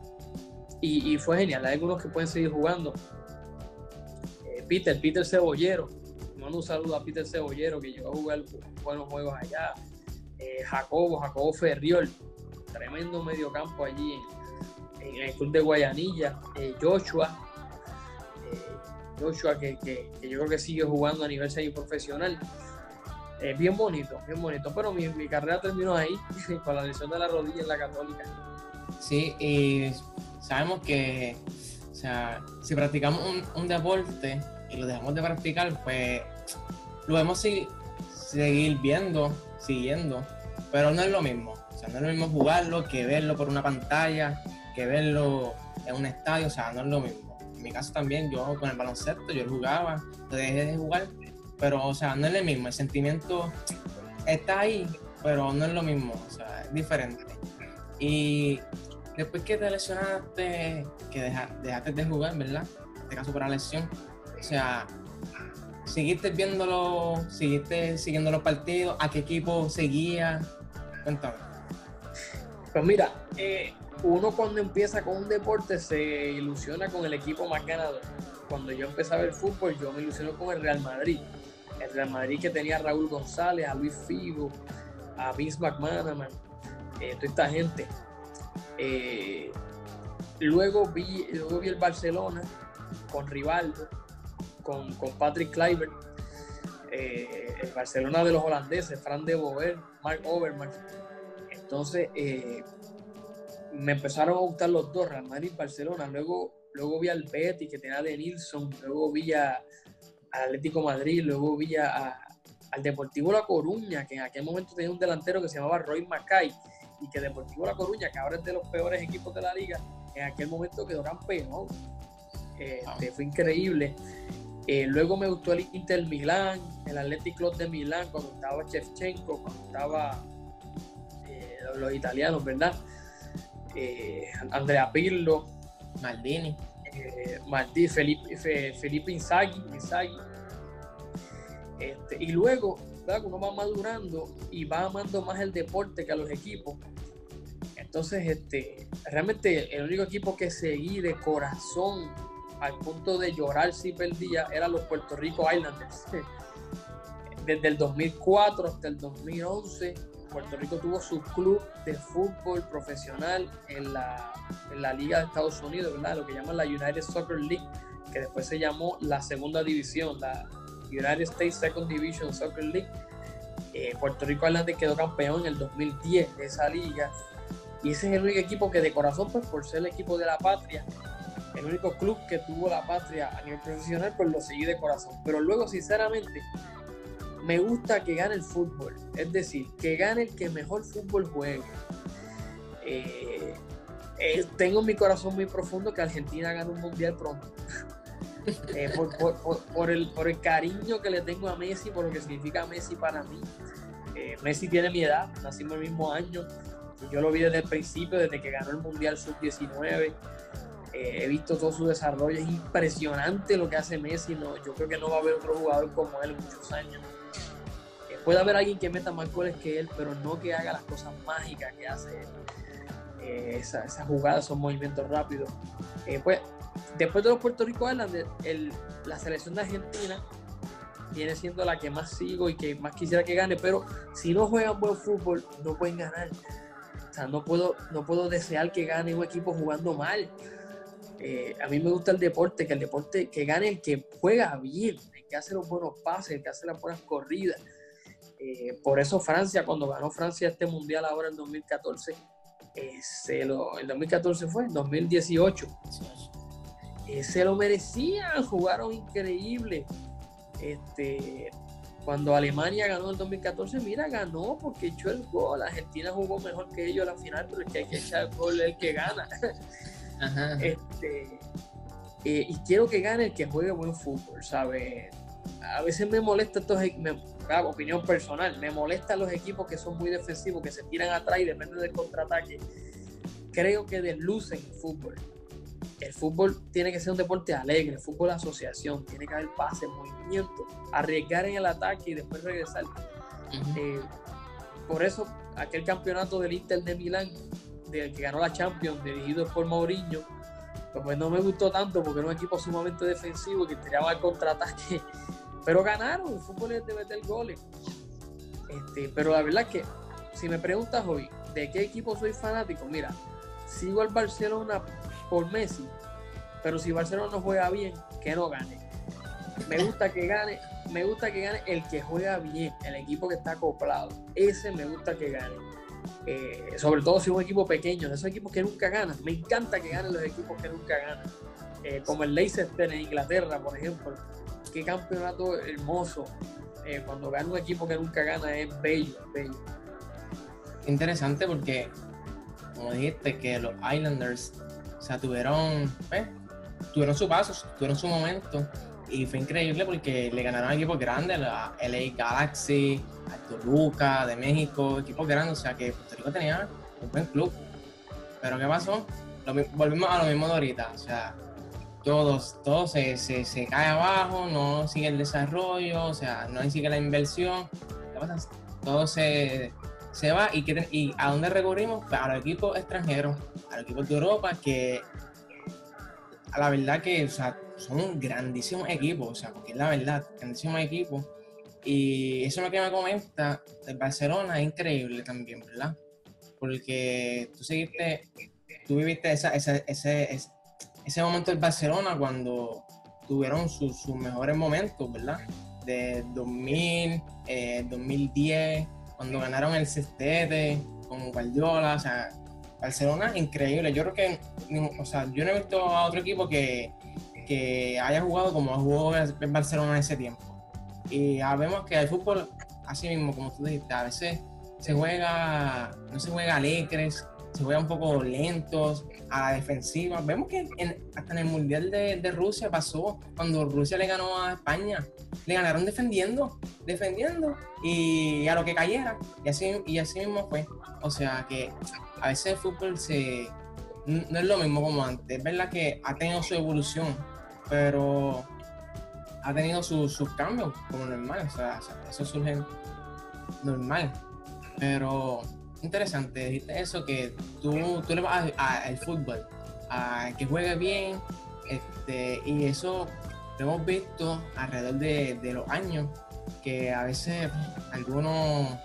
y, fue genial. Hay algunos que pueden seguir jugando. Peter, Peter Cebollero. Mando un saludo a Peter Cebollero que llegó a jugar buenos juegos allá. Eh, Jacobo, Jacobo Ferriol. Tremendo mediocampo allí en, el club de Guayanilla. Eh, Joshua. Joshua que, yo creo que sigue jugando a nivel profesional. bien bonito, bien bonito. Pero mi, mi carrera terminó ahí con la lesión de la rodilla en la católica. Sí, y sabemos que, o sea, si practicamos un, deporte y lo dejamos de practicar, pues lo debemos seguir viendo, siguiendo, pero no es lo mismo. O sea, no es lo mismo jugarlo que verlo por una pantalla, que verlo en un estadio, o sea, no es lo mismo. En mi caso también, yo con el baloncesto, yo jugaba, dejé de jugar, pero, o sea, no es lo mismo. El sentimiento está ahí, pero no es lo mismo, o sea, es diferente. Y después que te lesionaste, que dejaste de jugar, ¿verdad? En este caso por la lesión. O sea, ¿seguiste viéndolo, seguiste siguiendo los partidos? ¿A qué equipo seguía? Cuéntame. Pues mira, eh, uno cuando empieza con un deporte se ilusiona con el equipo más ganador. Cuando yo empecé a ver fútbol, yo me ilusiono con el Real Madrid. El Real Madrid que tenía a Raúl González, a Luis Figo, a Vince McManaman, eh, toda esta gente. Eh, luego, vi, luego vi el Barcelona con Rivaldo, con, con Patrick Kluivert, eh, el Barcelona de los holandeses, Fran de Boer, Mark Overmars. Entonces, eh, me empezaron a gustar los dos, Real Madrid y Barcelona. Luego, luego vi al Betis, que tenía de Nilsson. Luego vi al Atlético Madrid. Luego vi a, al Deportivo La Coruña, que en aquel momento tenía un delantero que se llamaba Roy Mackay y que Deportivo La Coruña, que ahora es de los peores equipos de la liga, en aquel momento quedó campeón. Este, Fue increíble. Eh, luego me gustó el Inter Milán, el Athletic Club de Milán, cuando estaba Shevchenko, cuando estaba eh, los italianos, ¿verdad? Eh, Andrea Pirlo, Maldini, Maldini Felipe, Felipe Inzaghi, Inzaghi. Este, y luego uno va madurando y va amando más el deporte que a los equipos. Entonces, este, realmente el único equipo que seguí de corazón al punto de llorar si perdía era los Puerto Rico Islanders. Desde el 2004 hasta el 2011, Puerto Rico tuvo su club de fútbol profesional en la, en la Liga de Estados Unidos, ¿verdad? lo que llaman la United Soccer League, que después se llamó la segunda división, la United States Second Division Soccer League. Eh, Puerto Rico Islanders quedó campeón en el 2010 de esa liga. Y ese es el único equipo que de corazón, pues por ser el equipo de la patria, el único club que tuvo la patria a nivel profesional, pues lo seguí de corazón. Pero luego, sinceramente, me gusta que gane el fútbol. Es decir, que gane el que mejor fútbol juegue. Eh, eh, tengo en mi corazón muy profundo que Argentina gane un mundial pronto. Eh, por, el, por el cariño que le tengo a Messi, por lo que significa Messi para mí. Messi tiene mi edad, nacimos el mismo año. Yo lo vi desde el principio, desde que ganó el Mundial Sub-19. He visto todo su desarrollo. Es impresionante lo que hace Messi. No, yo creo que no va a haber otro jugador como él en muchos años. Puede haber alguien que meta más goles que él, pero no que haga las cosas mágicas que hace él. Eh, esas jugadas, esos movimientos rápidos. Eh, pues, después de los Puerto Rico Islanders, la selección de Argentina viene siendo la que más sigo y que más quisiera que gane, pero si no juegan buen fútbol, no pueden ganar. O sea, no puedo, no puedo desear que gane un equipo jugando mal. Eh, a mí me gusta el deporte, que el deporte que gane el que juega bien, el que hace los buenos pases, el que hace las buenas corridas, eh, por eso Francia, cuando ganó Francia este mundial ahora en 2014, eh, se lo, en 2014 fue, en 2018, eh, se lo merecían, jugaron increíble. Este, cuando Alemania ganó en 2014, mira, ganó porque echó el gol. Argentina jugó mejor que ellos a la final, pero es que hay que echar el gol el que gana. Este, y quiero que gane el que juegue buen fútbol, ¿sabes? A veces me molesta estos, me, opinión personal, me molestan los equipos que son muy defensivos, que se tiran atrás y dependen del contraataque. Creo que deslucen el fútbol. El fútbol tiene que ser un deporte alegre, el fútbol asociación, tiene que haber pase, movimiento, arriesgar en el ataque y después regresar. Eh, por eso, aquel campeonato del Inter de Milán, del que ganó la Champions, dirigido por Mourinho, pues no me gustó tanto porque era un equipo sumamente defensivo que tiraba al contraataque pero ganaron, el fútbol es de meter goles. Este, pero la verdad es que, si me preguntas hoy, ¿de qué equipo soy fanático? Mira, sigo al Barcelona por Messi, pero si Barcelona no juega bien, que no gane. Me gusta que gane, me gusta que gane el que juega bien, el equipo que está acoplado. Ese me gusta que gane. Eh, sobre todo si es un equipo pequeño, esos equipos que nunca ganan. Me encanta que ganen los equipos que nunca ganan. Eh, como el Leicester en Inglaterra, por ejemplo qué campeonato hermoso. Eh, cuando gana un equipo que nunca gana es bello, bello. Interesante porque, como dijiste, que los Islanders, o sea, tuvieron, pues, tuvieron su paso, tuvieron su momento. Y fue increíble porque le ganaron equipos grandes, a LA Galaxy, a Toluca de México, equipos grandes, o sea que Puerto Rico tenía un buen club. Pero ¿qué pasó? volvimos a lo mismo de ahorita, o sea, todos, todo se, se, cae abajo, no sigue el desarrollo, o sea, no sigue la inversión, todo se, se va y, y ¿a dónde recurrimos? Pues a los equipos extranjeros, a los equipos de Europa que a la verdad que o sea, son grandísimos equipos, o sea, porque es la verdad, grandísimos equipos. Y eso es lo que me comenta del Barcelona es increíble también, ¿verdad? Porque tú seguiste, tú viviste esa, esa, ese, ese momento del Barcelona cuando tuvieron sus mejores momentos, ¿verdad? De 2000, 2010, eh, cuando ganaron el Cestete con Guardiola, o sea, Barcelona increíble. Yo creo que, o sea, yo no he visto a otro equipo que, que haya jugado como jugó el Barcelona en ese tiempo. Y ya vemos que el fútbol, así mismo, como tú dijiste, a veces se juega, no se juega alegres, se juega un poco lentos, a la defensiva. Vemos que hasta en el Mundial de, Rusia pasó, cuando Rusia le ganó a España, le ganaron defendiendo, defendiendo y a lo que cayera. Y así, y así mismo fue. O sea que a veces el fútbol se, no es lo mismo como antes. Es verdad que ha tenido su evolución, pero ha tenido sus cambios como normal. O sea, eso surge normal. Pero interesante, dijiste eso, que tú, tú le vas al fútbol, a que juegue bien, este, y eso lo hemos visto alrededor de, los años, que a veces algunas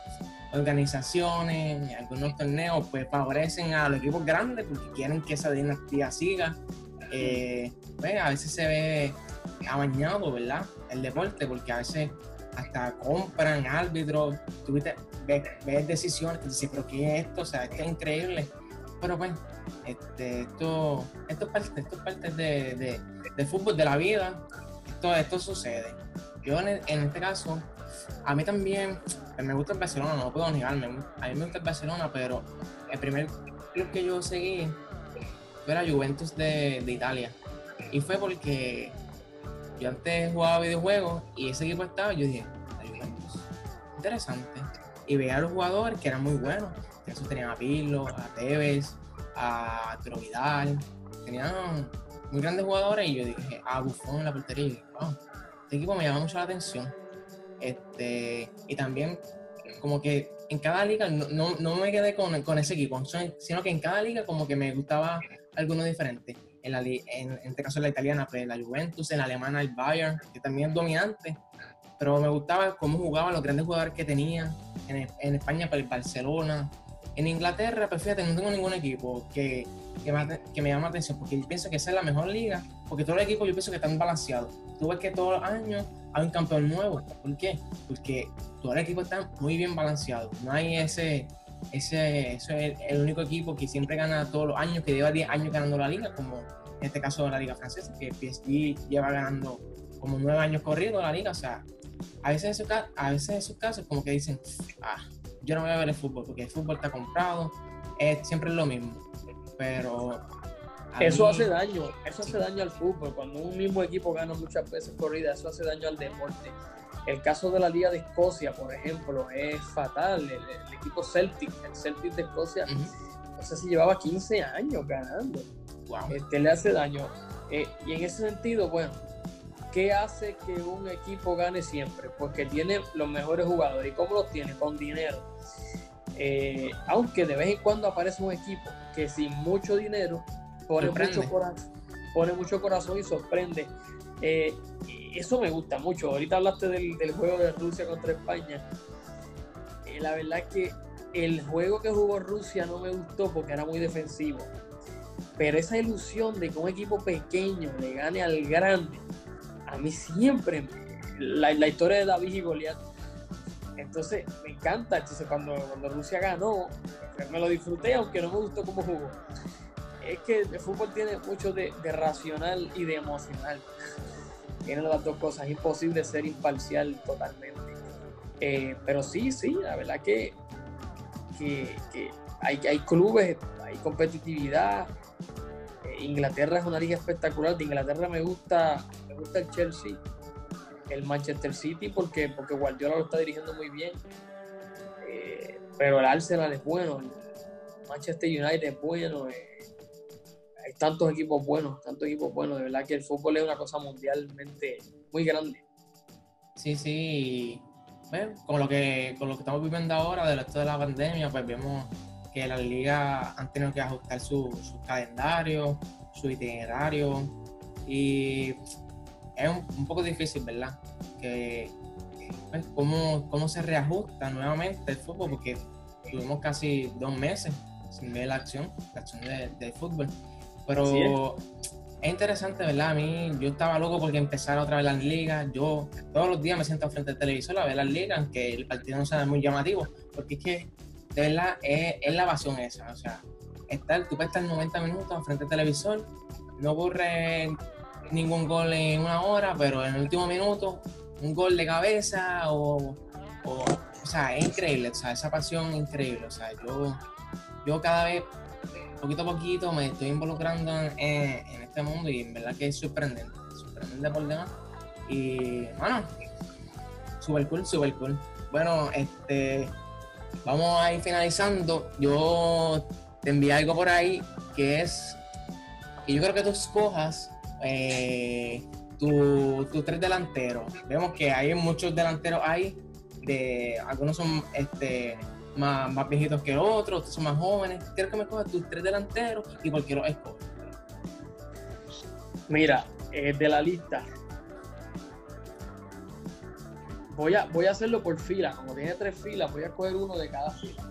organizaciones, algunos torneos, pues favorecen a los equipos grandes porque quieren que esa dinastía siga. Eh, pues, a veces se ve amañado, ¿verdad? El deporte, porque a veces hasta compran árbitros, tú ves, ves, decisiones dices, pero ¿qué es esto? O sea, esto es increíble. Pero bueno, este, esto, esto es parte, esto de, de, fútbol, de la vida. Esto, esto sucede. Yo en, en este caso, a mí también me gusta el Barcelona, no puedo negarme. A mí me gusta el Barcelona, pero el primer club que yo seguí fue la Juventus de, de Italia. Y fue porque yo antes jugaba videojuegos y ese equipo estaba, yo dije, la Juventus, interesante. Y veía a los jugadores que eran muy buenos. Eso tenían a Pirlo, a Tevez, a Trovidal. Tenían muy grandes jugadores y yo dije, a Buffon en la portería. Y dije, este equipo me llama mucho la atención. Este, y también, como que en cada liga no, no, me quedé con, con, ese equipo, sino que en cada liga como que me gustaba alguno diferente. En, la, en, este caso la italiana, pues la Juventus, en la alemana el Bayern, que también es dominante, pero me gustaba cómo jugaban los grandes jugadores que tenía. En, en España, pues el Barcelona. En Inglaterra, pues fíjate, no tengo ningún equipo que, que, me, que me llama la atención, porque yo pienso que esa es la mejor liga, porque todos los equipos yo pienso que están balanceados. Tú ves que todos los años hay un campeón nuevo. ¿Por qué? Porque todo el equipo está muy bien balanceado. No hay ese, ese, es el único equipo que siempre gana todos los años, que lleva 10 años ganando la liga, como en este caso la liga francesa, que PSG lleva ganando como 9 años corrido la liga. O sea, a veces, en esos, a veces en esos casos como que dicen, ah, yo no voy a ver el fútbol porque el fútbol está comprado, es, siempre lo mismo. Pero eso hace daño, eso hace daño al fútbol. Cuando un mismo equipo gana muchas veces corrida, eso hace daño al deporte. El caso de la Liga de Escocia, por ejemplo, es fatal. El, equipo Celtic, el Celtic de Escocia, no sé si llevaba 15 años ganando. Este, le hace daño. Eh, y en ese sentido, bueno, ¿qué hace que un equipo gane siempre? Pues que tiene los mejores jugadores. ¿Y cómo los tiene? Con dinero. Eh, aunque de vez en cuando aparece un equipo que sin mucho dinero pone mucho, corazón, pone mucho corazón y sorprende. Eh, eso me gusta mucho. Ahorita hablaste del, juego de Rusia contra España. Eh, la verdad es que el juego que jugó Rusia no me gustó porque era muy defensivo. Pero esa ilusión de que un equipo pequeño le gane al grande, a mí siempre, la, la historia de David y Goliat, entonces me encanta. Entonces cuando, cuando Rusia ganó, me lo disfruté, aunque no me gustó cómo jugó es que el fútbol tiene mucho de, racional y de emocional. Tiene las dos cosas, es imposible ser imparcial totalmente. Eh, pero sí, sí, la verdad que, que, hay, hay, clubes, hay competitividad. Eh, Inglaterra es una liga espectacular. De Inglaterra me gusta, me gusta el Chelsea, el Manchester City, porque, porque Guardiola lo está dirigiendo muy bien. Eh, pero el Arsenal es bueno, el Manchester United es bueno tantos equipos buenos, tantos equipos buenos, de verdad que el fútbol es una cosa mundialmente muy grande. Sí, sí, con lo que con lo que estamos viviendo ahora del resto de la pandemia, pues vemos que las ligas han tenido que ajustar su, su calendario, su itinerario y es un, poco difícil, ¿verdad? Que pues, cómo, cómo se reajusta nuevamente el fútbol porque tuvimos casi dos meses sin ver la acción, la acción del fútbol. Pero es. interesante, ¿verdad? A mí, yo estaba loco porque empezara otra vez las ligas. Yo todos los días me siento frente al televisor a ver las ligas, aunque el partido no sea muy llamativo, porque es que, de verdad, es, la evasión esa. O sea, estar, tú puedes estar 90 minutos frente al televisor, no ocurre ningún gol en una hora, pero en el último minuto, un gol de cabeza o, o, o sea, es increíble, o sea, esa pasión increíble. O sea, yo, yo cada vez poquito a poquito me estoy involucrando en, este mundo y en verdad que es sorprendente, sorprendente por demás. Y bueno, super cool, super cool. Bueno, este, vamos a ir finalizando. Yo te envié algo por ahí que es, y yo creo que tú escojas eh, tus tres delanteros. Vemos que hay muchos delanteros ahí, de, algunos son este, más, más viejitos que otros, otros son más jóvenes. Quiero que me cojas tus tres delanteros y por qué los escoges. Mira, eh, de la lista, voy a, voy a hacerlo por fila. Como tiene tres filas, voy a coger uno de cada fila.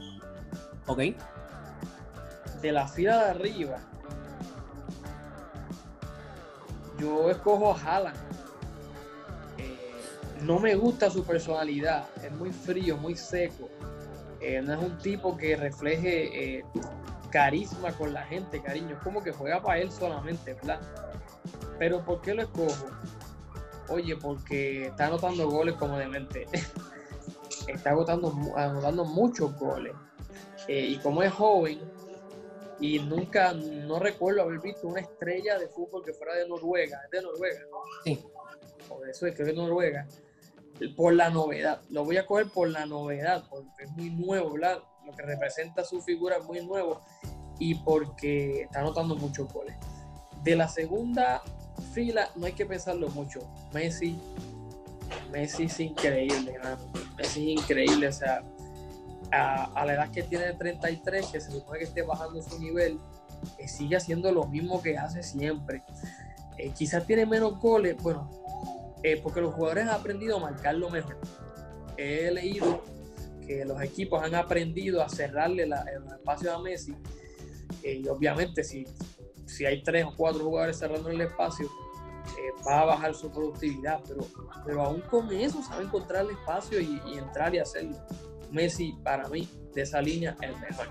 Ok. De la fila de arriba, yo escojo a Haaland. Eh, no me gusta su personalidad, es muy frío, muy seco. Eh, no es un tipo que refleje eh, carisma con la gente, cariño. Es como que juega para él solamente, ¿verdad? Pero ¿por qué lo escojo? Oye, porque está anotando goles como demente. está anotando, anotando muchos goles. y como es joven, y nunca, no recuerdo haber visto una estrella de fútbol que fuera de Noruega, es de Noruega, ¿no? Sí. O eso es que es de Noruega, por la novedad, lo voy a coger por la novedad, porque es muy nuevo. Lo que representa su figura es muy nuevo y porque está anotando muchos goles. De la segunda fila no hay que pensarlo mucho. Messi, Messi es increíble, Messi es increíble, o sea, a, la edad que tiene de 33, que se supone que esté bajando su nivel, eh, sigue haciendo lo mismo que hace siempre. Eh, quizás tiene menos goles, bueno, eh, porque los jugadores han aprendido a marcarlo mejor. He leído que los equipos han aprendido a cerrarle la, el espacio a Messi. y obviamente, si, si hay tres o cuatro jugadores cerrando el espacio, va a bajar su productividad. Pero, pero aún con eso sabe encontrar el espacio y, y entrar y hacerlo. Messi para mí de esa línea es mejor.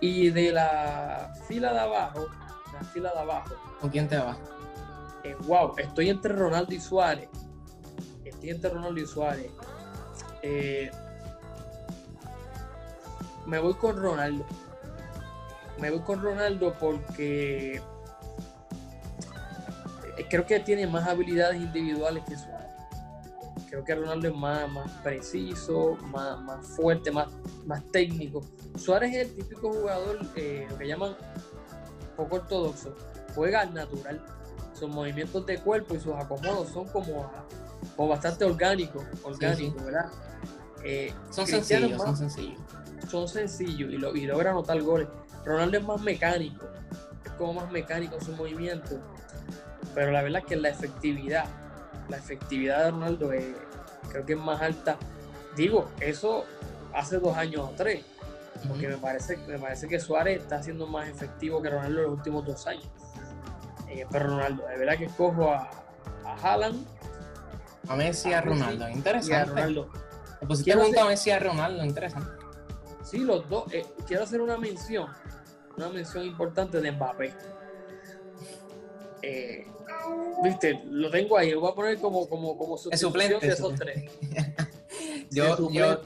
Y de la fila de abajo, la fila de abajo. ¿Con quién te vas? Eh, wow, estoy entre Ronaldo y Suárez. Estoy entre Ronaldo y Suárez. Eh, me voy con Ronaldo. Me voy con Ronaldo porque eh, creo que tiene más habilidades individuales que Suárez creo que Ronaldo es más, más preciso, más, más fuerte, más, más técnico. Suárez es el típico jugador, lo que llaman poco ortodoxo, juega al natural. Sus movimientos de cuerpo y sus acomodos son como, como bastante orgánicos, orgánicos, ¿verdad? Eh, son sencillos, son sencillos. Son sencillos y, lo, y logra anotar goles. Ronaldo es más mecánico, es como más mecánico en su movimiento, pero la verdad es que la efectividad la efectividad de Ronaldo creo que es más alta. Digo, eso hace dos años o tres, porque me, parece, me parece que Suárez está siendo más efectivo que Ronaldo en los últimos dos años. Eh, pero Ronaldo, de verdad que escojo a, a Haaland. A Messi y a, Ronaldo, interesante. a Ronaldo. Pues a Messi y a Ronaldo, interesante. Sí, los dos. Eh, quiero hacer una mención, una mención importante de Mbappé. Eh, Viste, lo tengo ahí, lo voy a poner como, como, como suplente, de esos tres. yo, yo,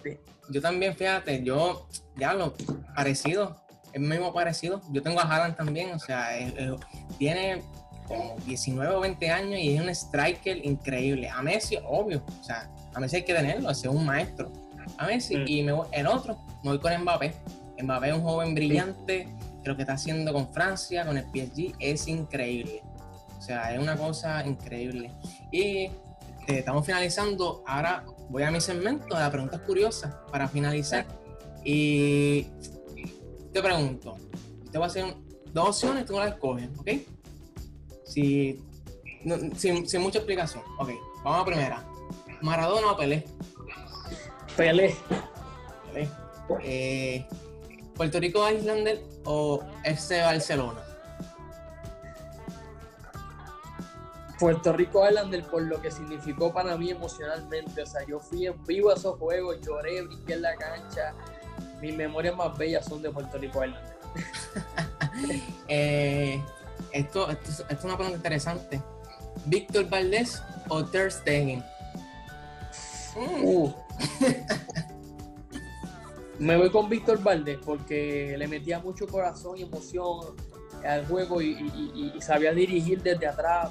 yo también, fíjate, yo, ya lo parecido, el mismo parecido. Yo tengo a Haaland también, o sea, tiene como 19 o 20 años y es un striker increíble. A Messi, obvio, o sea, a Messi hay que tenerlo, es un maestro. A Messi, mm. y me voy, el otro, me voy con Mbappé. Mbappé es un joven brillante, creo que está haciendo con Francia, con el PSG, es increíble. O sea, es una cosa increíble. Y eh, estamos finalizando. Ahora voy a mi segmento de las preguntas curiosas para finalizar. Y te pregunto, te voy a hacer dos opciones, tú no las escoges, ¿ok? Si, sin, mucha explicación. Ok, vamos a primera. ¿Maradona o Pelé? Pelé. Pelé. Eh, ¿Puerto Rico Islander o FC Barcelona? Puerto Rico Islander por lo que significó para mí emocionalmente. O sea, yo fui en vivo a esos juegos, lloré, brinqué en la cancha. Mis memorias más bellas son de Puerto Rico Islander. Eh, esto, esto, es una pregunta interesante. ¿Víctor Valdés o Ter Stegen? Uh. Me voy con Víctor Valdés porque le metía mucho corazón y emoción al juego y sabía dirigir desde atrás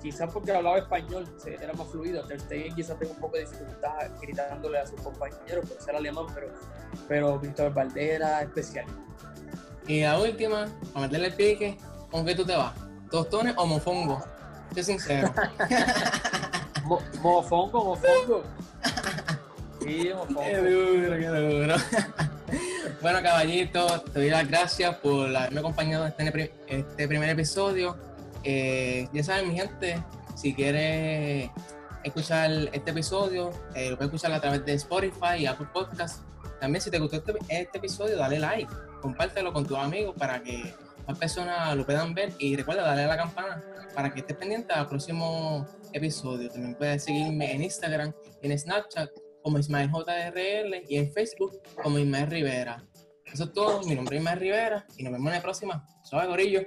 quizás porque hablaba español era más fluido. Ter Stegen quizás tengo un poco de dificultad gritándole a sus compañeros por ser alemán, pero, pero Víctor Valdera especial. Y la última, a meterle el pique, ¿con qué tú te vas? ¿Tostones o mofongo? Sé sincero. mofongo, mofongo. Sí, mofongo. Qué duro, qué duro. bueno, caballito, te doy las gracias por haberme acompañado en este, este primer episodio eh, ya saben, mi gente, si quieres escuchar este episodio, eh, lo puedes escuchar a través de Spotify y Apple Podcast. También, si te gustó este, este, episodio, dale like, compártelo con tus amigos para que más personas lo puedan ver. Y recuerda darle a la campana para que estés pendiente al próximo episodio. También puedes seguirme en Instagram, en Snapchat como Ismael JRL y en Facebook como Ismael Rivera. Eso es todo. Mi nombre es Ismael Rivera y nos vemos en la próxima. Suave, gorillo.